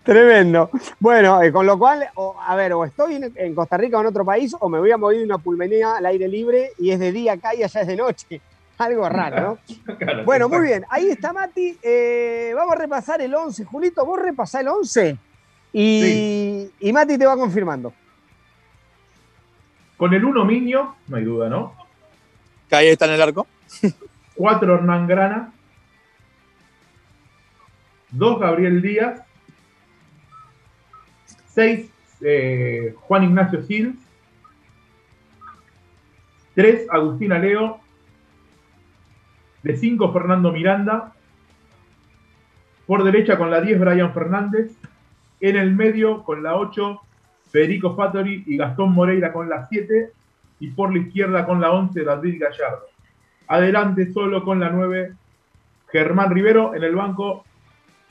Tremendo. Bueno, eh, con lo cual, o- a ver, o estoy en, en Costa Rica o en otro país, o me voy a mover de una pulmonía al aire libre y es de día acá y allá es de noche. Algo raro, ¿no? <laughs> Claro, Bueno, muy bien. Ahí está Mati. Eh, vamos a repasar el 11. Julito, vos repasá el 11 y, y Mati te va confirmando. Con el 1 Miño, no hay duda, ¿no? Ahí está en el arco. <laughs> 4 Hernán Grana. 2 Gabriel Díaz. 6 Juan Ignacio Sil. 3 Agustín Aleo. De 5 Fernando Miranda. Por derecha con la 10 Brian Fernández. En el medio con la 8 Federico Fattori y Gastón Moreira con la 7. Y por la izquierda con la 11 David Gallardo. Adelante solo con la 9 Germán Rivero. En el banco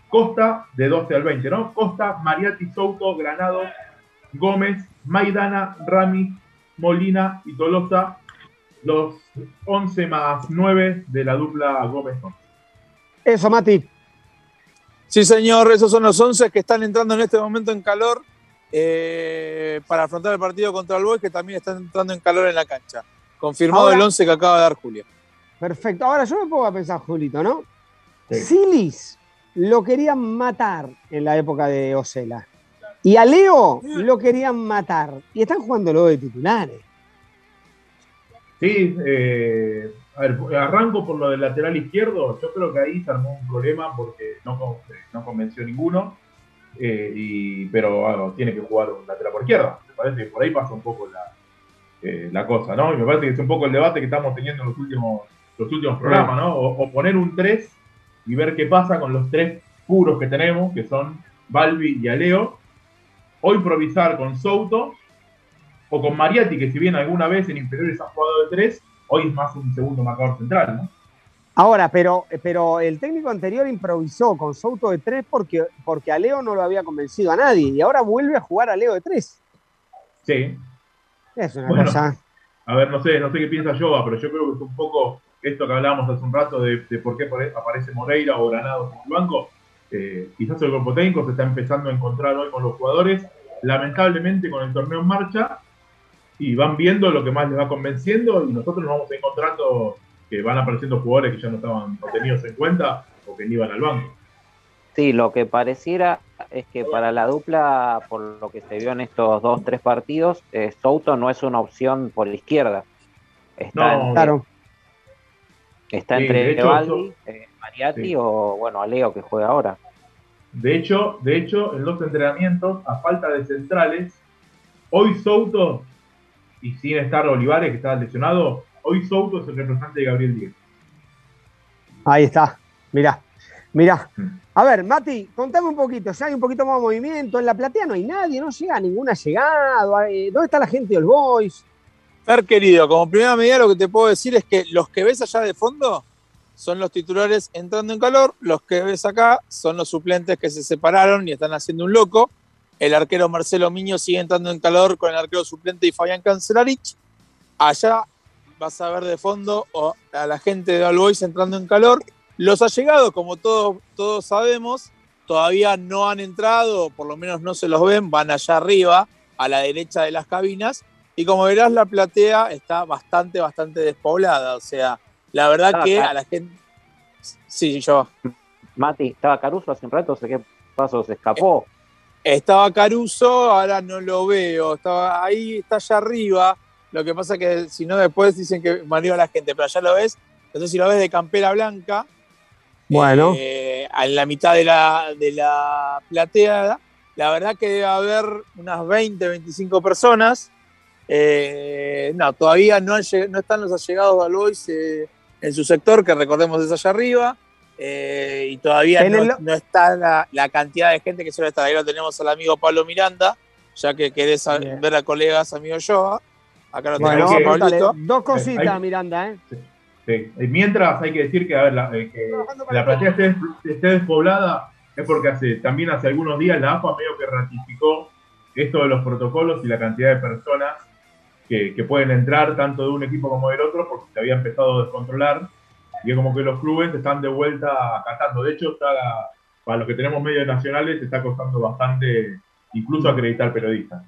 Costa de 12 al 20, ¿no? Costa, Mariati, Souto, Granado, Gómez, Maidana, Rami, Molina y Tolosa. Los 11 más 9 de la dupla Gómez. Eso, Mati. Sí, señor, esos son los 11 que están entrando en este momento en calor eh, para afrontar el partido contra el Boys, que también están entrando en calor en la cancha. Confirmado Ahora- el 11 que acaba de dar Julio. Perfecto. Ahora yo me pongo a pensar, Julito, ¿no? Silis lo querían matar en la época de Osela. Y a Leo lo querían matar. Y están jugando luego de titulares. Sí, eh, arranco por lo del lateral izquierdo. Yo creo que ahí se armó un problema porque no, con- no convenció ninguno. eh, y, pero bueno, tiene que jugar un lateral por izquierda. Me parece que por ahí pasa un poco la, eh, la cosa, ¿no? Y me parece que es un poco el debate que estamos teniendo en los últimos, los últimos programas, ¿no? O, o poner un 3 y ver qué pasa con los tres puros que tenemos, que son Balbi y Aleo. O improvisar con Souto o con Mariati, que si bien alguna vez en inferiores ha jugado de 3, hoy es más un segundo marcador central, ¿no? Ahora, pero, pero el técnico anterior improvisó con Souto de tres porque, porque a Leo no lo había convencido a nadie y ahora vuelve a jugar a Leo de tres. Sí. Es una Bueno, cosa. A ver, no sé, no sé qué piensa Jova, pero yo creo que es un poco esto que hablábamos hace un rato de, de por qué pare- aparece Moreira o Granados en el banco. Eh, quizás el cuerpo técnico se está empezando a encontrar hoy con los jugadores, lamentablemente con el torneo en marcha, y van viendo lo que más les va convenciendo y nosotros nos vamos encontrando que van apareciendo jugadores que ya no estaban no tenidos en cuenta o que ni iban al banco. Sí, lo que pareciera es que para la dupla, por lo que se vio en estos dos, tres partidos, eh, Souto no es una opción por izquierda. Está No, entre, Claro. está Sí, entre hecho, Valdi, eh, Mariatti Sí. o, bueno, a Leo que juega ahora. De hecho, de hecho, en los entrenamientos, a falta de centrales, hoy Souto, y sin estar Olivares, que estaba lesionado, hoy Souto es el representante de Gabriel Díaz. Ahí está. Mirá, mirá. Mm. A ver, Mati, contame un poquito. Si hay un poquito más de movimiento. En la platea no hay nadie, no llega ninguna llegada. eh, ¿Dónde está la gente de All Boys? Fer, querido, como primera medida lo que te puedo decir es que los que ves allá de fondo son los titulares entrando en calor, los que ves acá son los suplentes que se separaron y están haciendo un loco. El arquero Marcelo Miño sigue entrando en calor con el arquero suplente y Fabián Cancelarich. Allá vas a ver de fondo a la gente de All Boys entrando en calor. Los allegados, como todos, todos sabemos, todavía no han entrado, o por lo menos no se los ven, van allá arriba, a la derecha de las cabinas. Y como verás, la platea está bastante, bastante despoblada. O sea, la verdad que a la gente. Sí, yo. Mati, estaba Caruso hace un rato, sé qué pasó, se escapó. Estaba Caruso, ahora no lo veo. Estaba ahí, está allá arriba. Lo que pasa que si no, después dicen que mareó a la gente, pero allá lo ves. Entonces, si lo ves de campera blanca, Bueno, eh, en la mitad de la, de la platea, la verdad que debe haber unas 20, 25 personas. Eh, no, todavía no, han no están los allegados de Alois eh, en su sector, que recordemos es allá arriba. Eh, y todavía no, el- no está la, la cantidad de gente que suele estar. Ahí lo tenemos al amigo Pablo Miranda, ya que querés Bien. ver a colegas, amigo Joa. Acá lo bueno, tenemos a. Pablito. dos cositas, Ahí- Miranda, ¿eh? Sí. Eh, Mientras hay que decir que, a ver, la, eh, que la platea esté, des- esté despoblada es porque hace, también hace algunos días la AFA medio que ratificó esto de los protocolos y la cantidad de personas que, que pueden entrar tanto de un equipo como del otro porque se había empezado a descontrolar y es como que los clubes están de vuelta acatando. De hecho, está, para los que tenemos medios nacionales está costando bastante incluso acreditar periodistas.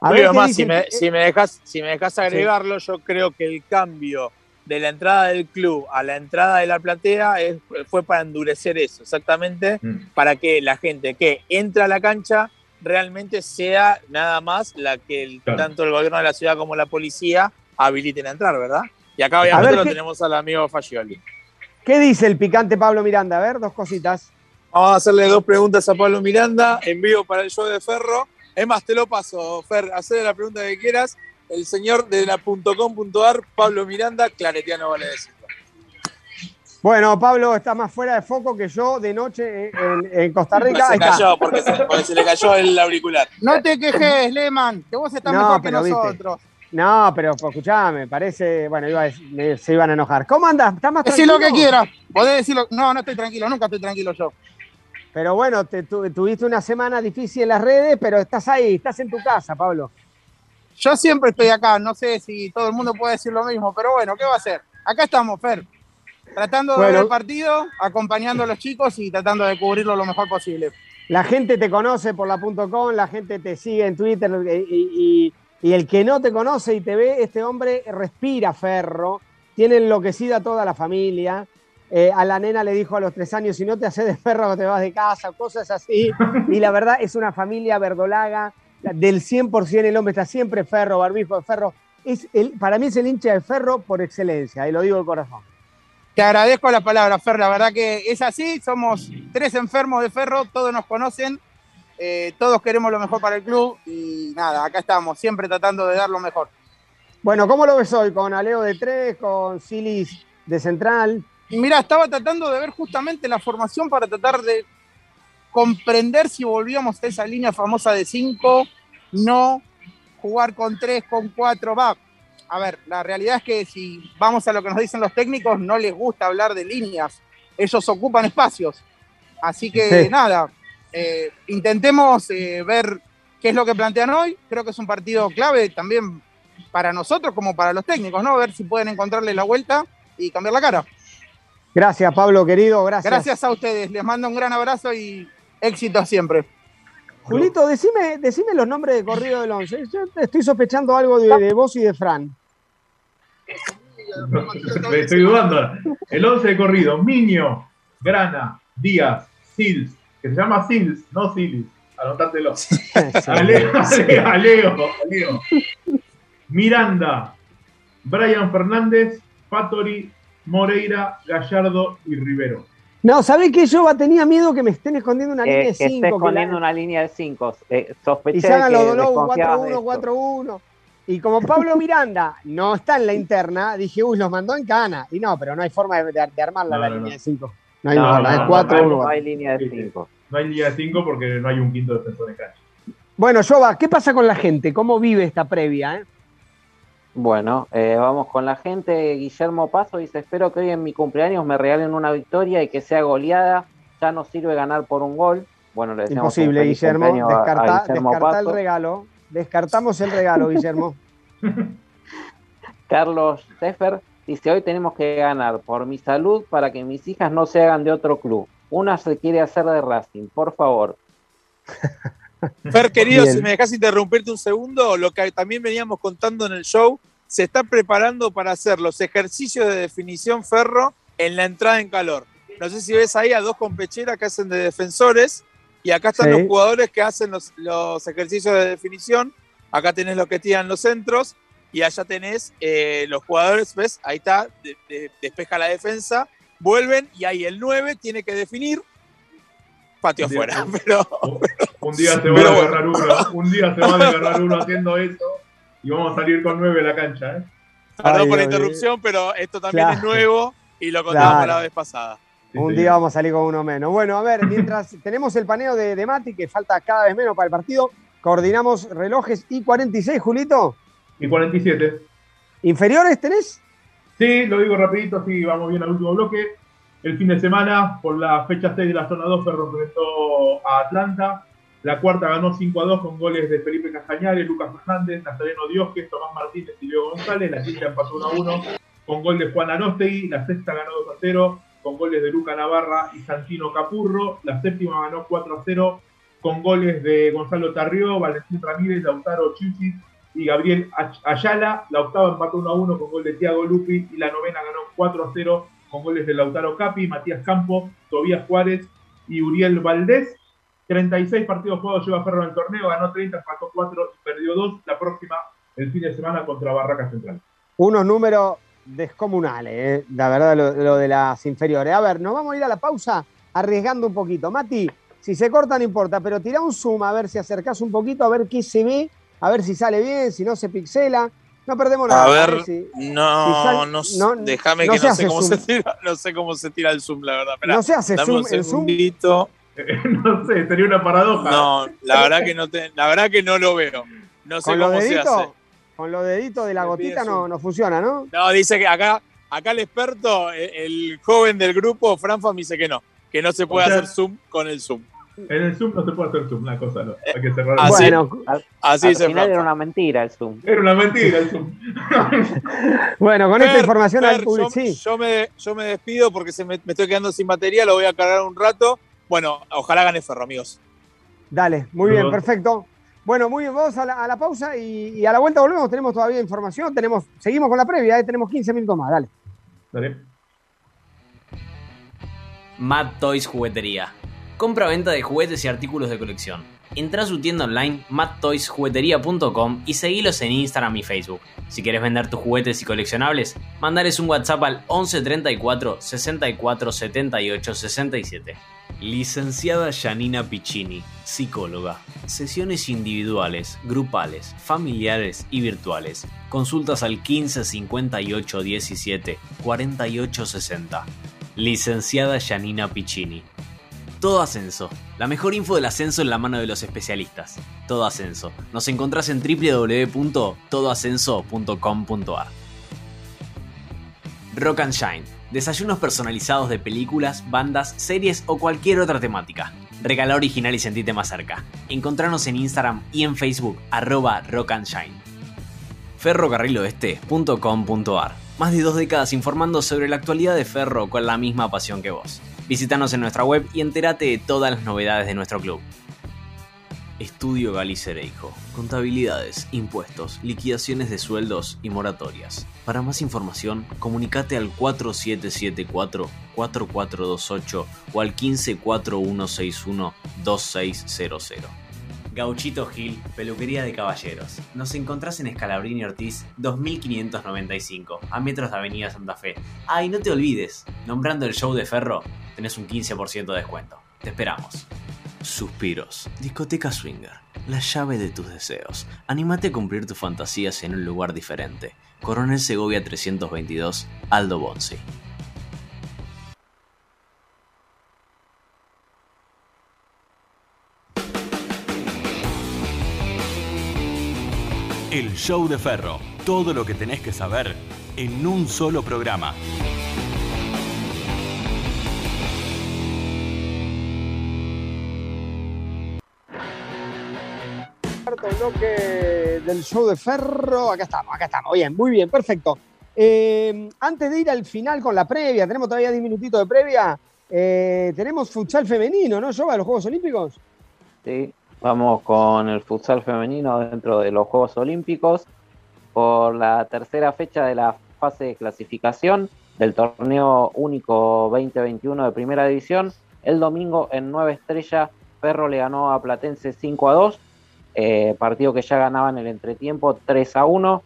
A Oye, ver, ¿qué además, dicen? si me, si me dejas, si me dejas agregarlo, yo creo que el cambio de la entrada del club a la entrada de la platea es- fue para endurecer eso, exactamente, Mm. para que la gente que entra a la cancha realmente sea nada más la que el- Claro. tanto el gobierno de la ciudad como la policía habiliten a entrar, ¿verdad? Y acá obviamente ver, lo ¿qué- tenemos al amigo Fagioli. ¿Qué dice el picante Pablo Miranda? A ver, dos cositas. Vamos a hacerle dos preguntas a Pablo Miranda en vivo para el show de Ferro. Es más, te lo paso, Fer, hacer la pregunta que quieras. El señor de la .com.ar, Pablo Miranda, claretiano vale decirlo. Bueno, Pablo está más fuera de foco que yo de noche en, en Costa Rica. se cayó, porque se, porque se le cayó el auricular. No te quejes, Lehman, que vos estás No, mejor que viste. No, pero pues, escuchame, parece. Bueno, iba a decir- me- se iban a enojar. ¿Cómo andas? ¿Estás más Decí lo que tranquilo? quieras. Podés decirlo. No, no estoy tranquilo, nunca estoy tranquilo yo. Pero bueno, te, tu- tuviste una semana difícil en las redes, pero estás ahí, estás en tu casa, Pablo. Yo siempre estoy acá, no sé si todo el mundo puede decir lo mismo, pero bueno, ¿qué va a hacer? Acá estamos, Fer. Tratando de Bueno. ver el partido, acompañando a los chicos y tratando de cubrirlo lo mejor posible. La gente te conoce por la .com, la gente te sigue en Twitter y, y- y el que no te conoce y te ve, este hombre respira ferro, tiene enloquecida toda la familia. Eh, a la nena le dijo a los tres años, si no te haces de ferro te vas de casa, cosas así. <laughs> Y la verdad es una familia verdolaga, del 100% el hombre está siempre ferro, barbijo de ferro. Es el, para mí es el hincha de ferro por excelencia, y lo digo de corazón. Te agradezco la palabra, Fer. La verdad que es así. Somos tres enfermos de ferro, todos nos conocen, eh, todos queremos lo mejor para el club y nada, acá estamos, siempre tratando de dar lo mejor. Bueno, ¿cómo lo ves hoy? Con Aleo de tres, con Silis de central. Mira, estaba tratando de ver justamente la formación para tratar de comprender si volvíamos a esa línea famosa de 5, no jugar con 3, con 4, va. a ver, la realidad es que si vamos a lo que nos dicen los técnicos, no les gusta hablar de líneas. Ellos ocupan espacios. Así que Sí. nada, eh, intentemos eh, ver qué es lo que plantean hoy. Creo que es un partido clave también para nosotros como para los técnicos, ¿no? Ver si pueden encontrarle la vuelta y cambiar la cara. Gracias, Pablo, querido, gracias. Gracias a ustedes, les mando un gran abrazo y éxito siempre. Julito, decime, decime los nombres de corrido del 11. Yo estoy sospechando algo de, de vos y de Fran. <laughs> Me estoy dudando. El 11 de corrido, Miño, Grana, Díaz, Sils, que se llama Sils, no Silis. Anotátelo. <laughs> <laughs> Aleo, Aleo, Aleo. Miranda, Brian Fernández, Fatori, Moreira, Gallardo y Rivero. No, ¿sabés qué? Yo tenía miedo que me estén escondiendo una línea Eh, de que esté 5. escondiendo una línea de 5. Eh, sospeché Y se hagan que los dolores desconfiabas de 4-1, esto. 4-1. Y como Pablo Miranda no está en la interna, dije, uy, los mandó en cana. Y no, pero no hay forma de, de- de armarla No, la no, línea no. de 5. No hay No, forma, no, es no, 4-1. No hay línea de 5. No hay línea de 5 porque no hay un quinto defensor en cancha. Bueno, Jova, ¿qué pasa con la gente? ¿Cómo vive esta previa? eh? Bueno, eh, vamos con la gente. Guillermo Paso dice: Espero que hoy en mi cumpleaños me regalen una victoria y que sea goleada. Ya no sirve ganar por un gol. Bueno, le deseamos un Imposible, feliz Guillermo. Descarta, Guillermo descarta el regalo. Descartamos el regalo, Guillermo. <laughs> <laughs> Carlos Sefer dice: Hoy tenemos que ganar por mi salud para que mis hijas no se hagan de otro club. Una se quiere hacer de Racing, por favor. <laughs> Fer, querido, Bien. si me dejas interrumpirte un segundo, lo que también veníamos contando en el show, se está preparando para hacer los ejercicios de definición Ferro en la entrada en calor. No sé si ves ahí a dos compecheras que hacen de defensores y acá están Sí. los jugadores que hacen los, los ejercicios de definición. Acá tenés los que tiran los centros y allá tenés eh, los jugadores, ¿ves? Ahí está, de- de- despeja la defensa, vuelven y ahí el 9 tiene que definir patio afuera. Pero, Un día se va Pero a agarrar uno, un día se va a agarrar uno haciendo eso y vamos a salir con 9 a la cancha. ¿eh? Perdón Ay, por la interrupción, pero esto también Claro. es nuevo y lo contábamos Claro. la vez pasada. Sí, Un sí. día vamos a salir con uno menos. Bueno, a ver, mientras tenemos el paneo de, de Mati, que falta cada vez menos para el partido, coordinamos relojes y 46, Julito. Y 47. ¿Inferiores tenés? Sí, lo digo rapidito, sí, vamos bien al último bloque. El fin de semana, por la fecha 6 de la zona 2, Ferro enfrentó a Atlanta. La cuarta ganó 5 a 2 con goles de Felipe Castañares, Lucas Fernández, Nazareno Diosques, Tomás Martínez y Leo González. La quinta empató 1 a 1 con gol de Juan Arostegui. La sexta ganó 2 a 0 con goles de Luca Navarra y Santino Capurro. La séptima ganó 4 a 0 con goles de Gonzalo Tarrió, Valentín Ramírez, Lautaro Chichi y Gabriel Ayala. La octava empató 1 a 1 con gol de Thiago Lupi y la novena ganó 4 a 0 con goles de Lautaro Capi, Matías Campo, Tobías Juárez y Uriel Valdés. 36 partidos jugados lleva Ferro en el torneo, ganó 30, empató 4 y perdió 2. La próxima, el fin de semana, contra Barraca Central. Unos números descomunales, eh, la verdad, lo, de las inferiores. A ver, nos vamos a ir a la pausa arriesgando un poquito. Mati, si se corta no importa, pero tira un zoom a ver si acercás un poquito, a ver qué se ve, a ver si sale bien, si no se pixela. No perdemos nada. A ver, si- no, si no, no- déjame no que se no sé cómo zoom. se tira, no sé cómo se tira el zoom, la verdad. Esperá, no se hace dame zoom, un el zoom. <laughs> no sé, sería una paradoja. No, la verdad que no te, la verdad que no lo veo. No sé cómo se hace. con los deditos de la gotita no, no funciona, ¿no? No, dice que acá, acá el experto, el, el joven del grupo, Franfa, me dice que no, que no se puede O sea- hacer zoom con el zoom. En el Zoom no se puede hacer Zoom, una cosa no. Hay que cerrar. Así, Bueno, así Al final era una mentira el Zoom. Era una mentira el Zoom. <laughs> bueno, con esta información Fer, al público. yo, Sí, yo me, yo me despido porque se me, me estoy quedando sin batería, lo voy a cargar un rato. Bueno, ojalá gane Ferro, amigos. dale, muy bien, perfecto. Bueno, muy bien, vamos a la, a la pausa y, y a la vuelta volvemos. Tenemos todavía información, tenemos, seguimos con la previa, eh, tenemos 15 minutos más, dale. Dale. Mad Toys Juguetería. Compra-venta de juguetes y artículos de colección. Entra a su tienda online madtoysjuguetería.com y seguilos en Instagram y Facebook. Si quieres vender tus juguetes y coleccionables, mandales un WhatsApp al 11 34 64 78 67. Licenciada Janina Piccini, psicóloga. Sesiones individuales, grupales, familiares y virtuales. Consultas al 15 58 17 48 60. Licenciada Janina Piccini. Todo Ascenso. La mejor info del ascenso en la mano de los especialistas. Todo Ascenso. Nos encontrás en www.todoascenso.com.ar. Rock and Shine. Desayunos personalizados de películas, bandas, series o cualquier otra temática. Regala original y sentite más cerca. Encontranos en Instagram y en Facebook, arroba Rock and Shine. ferrocarriloeste.com.ar Más de dos décadas informando sobre la actualidad de Ferro con la misma pasión que vos. Visítanos en nuestra web y entérate de todas las novedades de nuestro club. Estudio Galicereijo. Contabilidades, impuestos, liquidaciones de sueldos y moratorias. Para más información, comunicate al 4774-4428 o al 154161-2600. Gauchito Gil, peluquería de caballeros. Nos encontrás en Escalabrini Ortiz 2595, a metros de Avenida Santa Fe. Ah, y no te olvides, nombrando el show de Ferro, tenés un 15% de descuento. Te esperamos. Suspiros, discoteca swinger, la llave de tus deseos. Anímate a cumplir tus fantasías en un lugar diferente. Coronel Segovia 322, Aldo Bonzi. El Show de Ferro. Todo lo que tenés que saber en un solo programa. Cuarto bloque del show de Ferro. Acá estamos, acá estamos. Bien, muy bien, perfecto. Eh, antes de ir al final con la previa, tenemos todavía 10 minutitos de previa. eh, tenemos futsal femenino, ¿no, Yoba, los Juegos Olímpicos? Sí, vamos con el futsal femenino dentro de los Juegos Olímpicos por la tercera fecha de la fase de clasificación del torneo único 2021 de primera división. El domingo en Nueva Estrella, Ferro le ganó a Platense 5 a 2, eh, partido que ya ganaba en el entretiempo 3 a 1.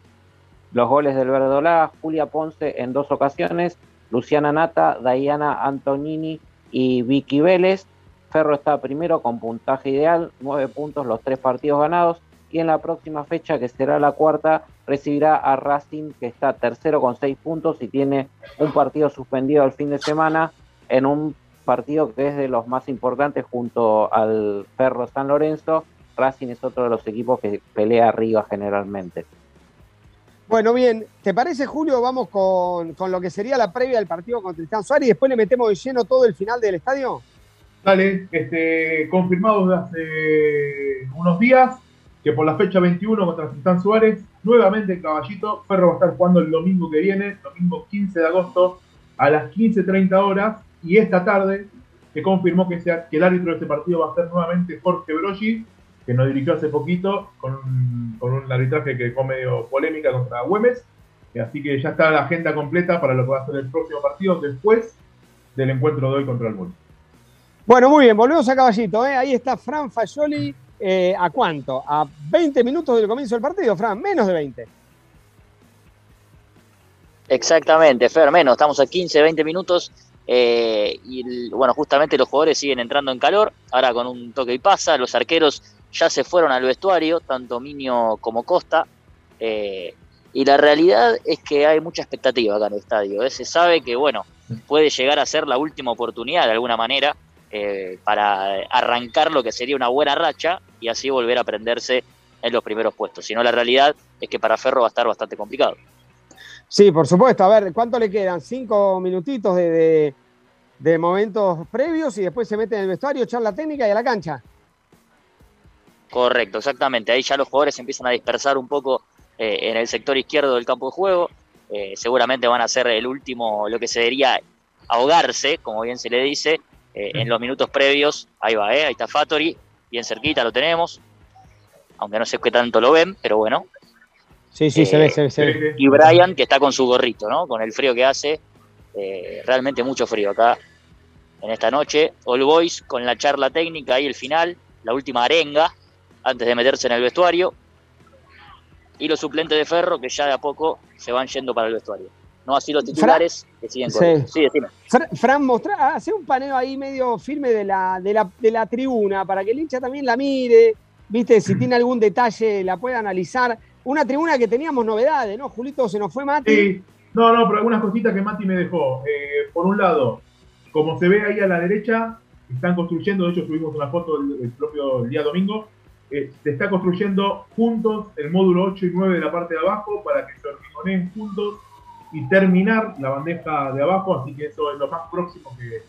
Los goles del Verdolá, Julia Ponce en dos ocasiones, Luciana Nata, Diana Antonini y Vicky Vélez. Ferro está primero con puntaje ideal, nueve puntos los tres partidos ganados. Y en la próxima fecha, que será la cuarta, recibirá a Racing, que está tercero con seis puntos y tiene un partido suspendido al fin de semana en un partido que es de los más importantes junto al Ferro San Lorenzo. Racing es otro de los equipos que pelea arriba generalmente. Bueno, bien, ¿te parece, Julio? Vamos con, con lo que sería la previa del partido contra Tristán Suárez y después le metemos de lleno todo el final del estadio. Dale, este, confirmado desde hace unos días que por la fecha 21 contra Tristán Suárez, nuevamente en Caballito, Ferro va a estar jugando el domingo que viene, domingo 15 de agosto, a las 15.30 horas, y esta tarde se confirmó que, sea, que el árbitro de este partido va a ser nuevamente Jorge Broggi, que nos dirigió hace poquito con, con un arbitraje que fue medio polémica contra Güemes, así que ya está la agenda completa para lo que va a ser el próximo partido después del encuentro de hoy contra el Bull. Bueno, muy bien, volvemos a Caballito. ¿eh? Ahí está Fran Fascioli. Eh, ¿A cuánto? A 20 minutos del comienzo del partido, Fran, menos de 20. Exactamente, Fer, menos, estamos a 15, 20 minutos eh, y bueno, justamente los jugadores siguen entrando en calor, ahora con un toque y pasa, los arqueros ya se fueron al vestuario, tanto Minio como Costa, y la realidad es que hay mucha expectativa acá en el estadio, se sabe que bueno, puede llegar a ser la última oportunidad de alguna manera eh, para arrancar lo que sería una buena racha y así volver a prenderse en los primeros puestos, si no la realidad es que para Ferro va a estar bastante complicado. Sí, por supuesto. A ver, ¿cuánto le quedan? Cinco minutitos de, de- de momentos previos y después se mete en el vestuario, charla técnica y a la cancha. Correcto, exactamente. Ahí ya los jugadores empiezan a dispersar un poco eh, en el sector izquierdo del campo de juego. Eh, seguramente van a ser el último, lo que se diría ahogarse, como bien se le dice, eh, en los minutos previos. Ahí va, eh, ahí está Fattori, bien cerquita lo tenemos. Aunque no sé qué tanto lo ven, pero bueno. Sí, sí, se Eh, ve, se ve, se ve. Y Brian, que está con su gorrito, ¿no? Con el frío que hace. eh, realmente mucho frío acá en esta noche. All Boys con la charla técnica ahí el final, la última arenga, antes de meterse en el vestuario. Y los suplentes de Ferro que ya de a poco se van yendo para el vestuario. No así los titulares que siguen Sí. corriendo. Sí, decime. Fra- Fran, mostrá, hace un paneo ahí medio firme de la, de, la, de la tribuna para que el hincha también la mire, viste, si tiene algún detalle la pueda analizar. Una tribuna que teníamos novedades, ¿no? Julito, se nos fue Mati. Sí, no, no, pero algunas cositas que Mati me dejó. Eh, por un lado, como se ve ahí a la derecha, están construyendo, de hecho subimos una foto el, el propio día domingo, eh, se está construyendo juntos el módulo 8 y 9 de la parte de abajo para que se hormigoneen juntos y terminar la bandeja de abajo, así que eso es lo más próximo que,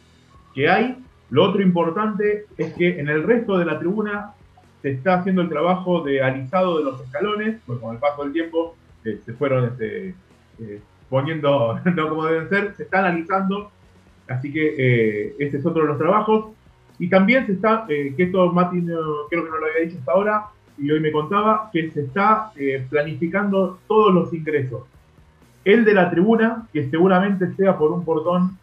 que hay. Lo otro importante es que en el resto de la tribuna se está haciendo el trabajo de alisado de los escalones, pues con el paso del tiempo eh, se fueron este, eh, poniendo <laughs> no como deben ser, se están alisando, así que eh, ese es otro de los trabajos. Y también se está, eh, que esto Mati creo que no lo había dicho hasta ahora, y hoy me contaba, que se está planificando todos los ingresos. El de la tribuna, que seguramente sea por un portón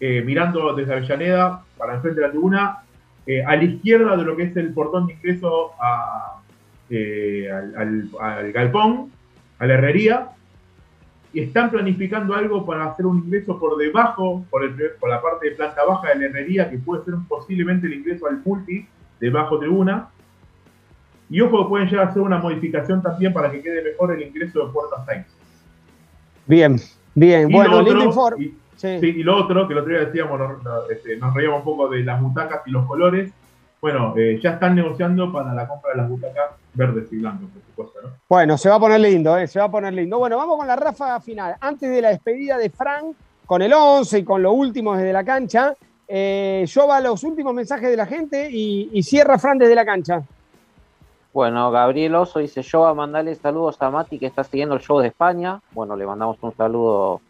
eh, mirando desde Avellaneda para enfrente de la tribuna, eh, a la izquierda de lo que es el portón de ingreso eh, al, al- al galpón, a la herrería, y están planificando algo para hacer un ingreso por debajo, por, el, la parte de planta baja de la herrería, que puede ser posiblemente el ingreso al multi de bajo tribuna. Y ojo, pueden llegar a hacer una modificación también para que quede mejor el ingreso de puertas 6. Bien, bien. Y bueno, lindo informe. y- sí, y lo otro, que el otro día decíamos, nos, nos- este, nos reíamos un poco de las butacas y los colores. Bueno, eh, ya están negociando para la compra de las butacas verdes y blancas, por supuesto, ¿no? Bueno, se va a poner lindo, ¿eh? se va a poner lindo. Bueno, vamos con la ráfaga final. Antes de la despedida de Frank, con el 11 y con lo último desde la cancha, eh, yo va los últimos mensajes de la gente y, y cierra Fran desde la cancha. Bueno, Gabriel Oso dice, yo a mandarle saludos a Mati que está siguiendo el show de España. Bueno, le mandamos un saludo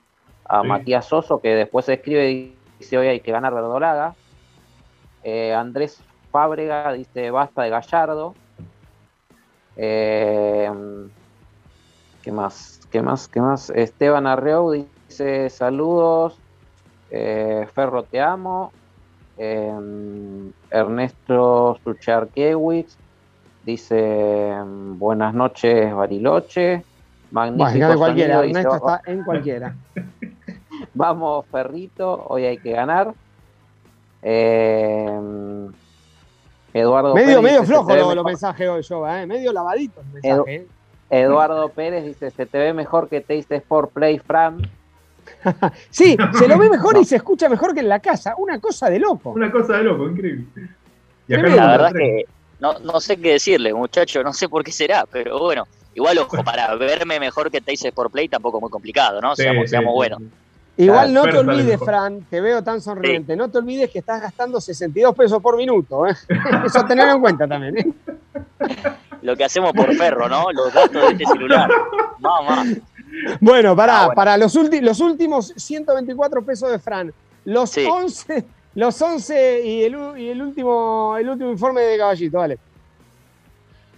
a Sí. Matías Oso que después escribe y dice, hoy hay que ganar verdolaga. Eh, Andrés Fábrega dice, basta de Gallardo. Eh, ¿Qué más? ¿Qué más? ¿Qué más? Esteban Arreu dice, saludos. Eh, Ferro, te amo. Ernesto Sucharkiewicz dice buenas noches Bariloche. Magnífico de cualquiera, sonido, dice, Ernesto "Oh, está en cualquiera. <laughs> Vamos, Ferrito, hoy hay que ganar. Eh, Eduardo Medio, Pérez medio dice, flojo "Se te ve los, los mejor". mensajes hoy, yo, ¿eh? medio lavadito el Edu- mensaje. ¿eh? Eduardo Pérez dice, se te ve mejor que Taste Sport Play, Fran. <laughs> Sí, <laughs> se lo ve mejor y se escucha mejor que en la casa. Una cosa de loco. Una cosa de loco, increíble. Y acá La lo verdad tres. que no, no sé qué decirle, muchacho, no sé por qué será, pero bueno, igual ojo, para verme mejor que Taste Sport Play tampoco es muy complicado, ¿no? Sí, seamos sí, seamos sí, buenos. sí. Igual no te olvides. Fran, te veo tan sonriente, no te olvides que estás gastando 62 pesos por minuto. ¿eh? <laughs> Eso tenerlo en cuenta también. ¿eh? Lo que hacemos por ferro, ¿no? Los datos de este celular. Mamá. Bueno, para, Ah, bueno. para los, los últimos 124 pesos de Fran, los Sí. 11, los 11 y, el, y el, último, el último informe de Caballito, vale.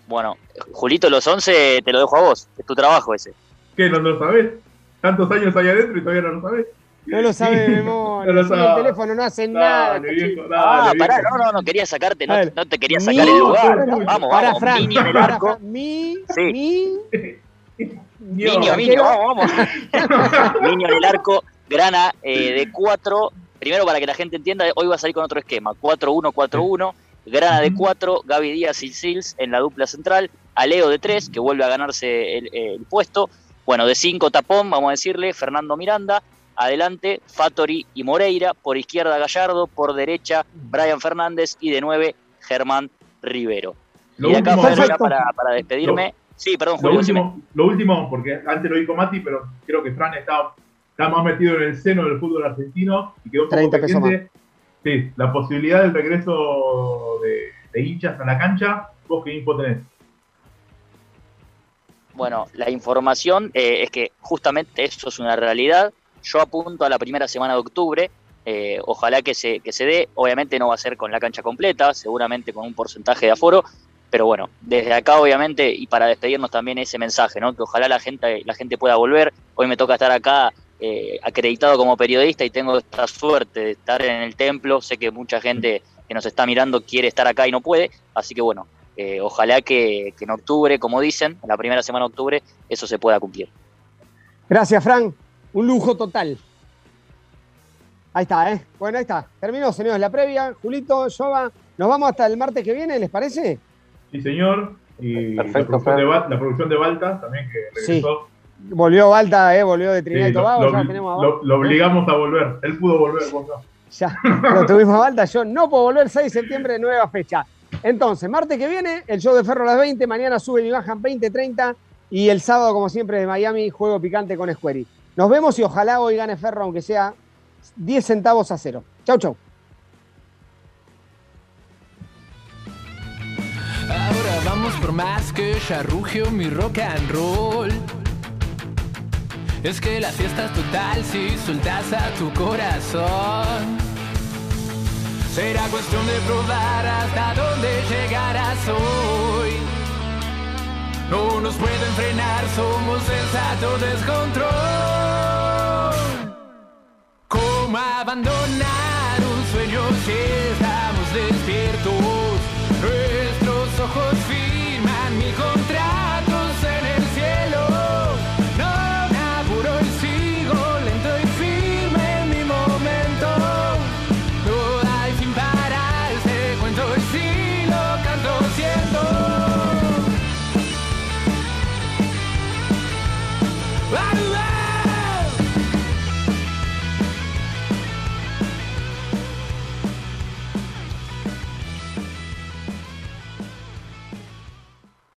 Bueno, Julito, los 11 te lo dejo a vos, es tu trabajo ese. ¿Qué? ¿No lo sabés? Tantos años ahí adentro y todavía no lo sabés. No lo sabe memoria, <laughs> No lo sí, el sabe. teléfono no hace nada. Dale, este viejo, dale, Ah, viejo. pará, no, no, no quería sacarte, no, no te quería mi- sacar el lugar. Para, Vamos, Para vamos, Fran, Mini en el para arco. Fran, mi, Sí. mi, Niño, niño, vamos, vamos. <laughs> niño en el arco, grana eh, de 4. Primero, para que la gente entienda, hoy va a salir con otro esquema: 4-1-4-1. Grana de 4, Gaby Díaz y Sils en la dupla central. Aleo de 3, que vuelve a ganarse el, el puesto. Bueno, de 5, Tapón, vamos a decirle, Fernando Miranda. Adelante, Fattori y Moreira. Por izquierda, Gallardo. Por derecha, Brian Fernández. Y de 9, Germán Rivero. Lo y de acá último, para, para, despedirme. sí, perdón, Lo Julio. decime. último, lo último, porque antes lo dijo Mati, pero creo que Fran está, está más metido en el seno del fútbol argentino y quedó un poco 30 pesos pendiente. Sí, la posibilidad del regreso de, de hinchas a la cancha, vos qué info tenés. Bueno, la información eh, es que justamente eso es una realidad. Yo apunto a la primera semana de octubre. eh, ojalá que se, que se dé. Obviamente no va a ser con la cancha completa, seguramente con un porcentaje de aforo. Pero bueno, desde acá obviamente y para despedirnos también ese mensaje, ¿no? Que ojalá la gente, la gente pueda volver. Hoy me toca estar acá eh, acreditado como periodista y tengo esta suerte de estar en el templo. Sé que mucha gente que nos está mirando quiere estar acá y no puede. Así que bueno, eh, ojalá que, que en octubre, como dicen, en la primera semana de octubre, eso se pueda cumplir. Gracias, Fran. Un lujo total. Ahí está, ¿eh? Bueno, ahí está. Terminó, señores, la previa. Julito, Jova, nos vamos hasta el martes que viene, ¿les parece? Sí, señor. Y Perfecto, la, producción de, la producción de Balta también que regresó. Volvió Balta, ¿eh? Volvió de Trinidad Sí, y Tobago. lo- ya lo tenemos a lo- lo obligamos a volver. Él pudo volver, vos no. <laughs> Ya lo tuvimos a Balta. Yo no puedo volver 6 de septiembre, nueva fecha. Entonces, martes que viene, el show de Ferro a las 20. Mañana sube y bajan 20-30. Y el sábado, como siempre, de Miami, juego picante con Square. Nos vemos y ojalá hoy gane Ferro, aunque sea 10 centavos a cero. Chau, chau. Ahora vamos por más que charrugio mi rock and roll. Es que la fiesta es total si soltas a tu corazón. Será cuestión de probar hasta dónde llegarás hoy. No nos pueden frenar, somos sensato descontrol. ¿Cómo abandonar un sueño si estamos despiertos?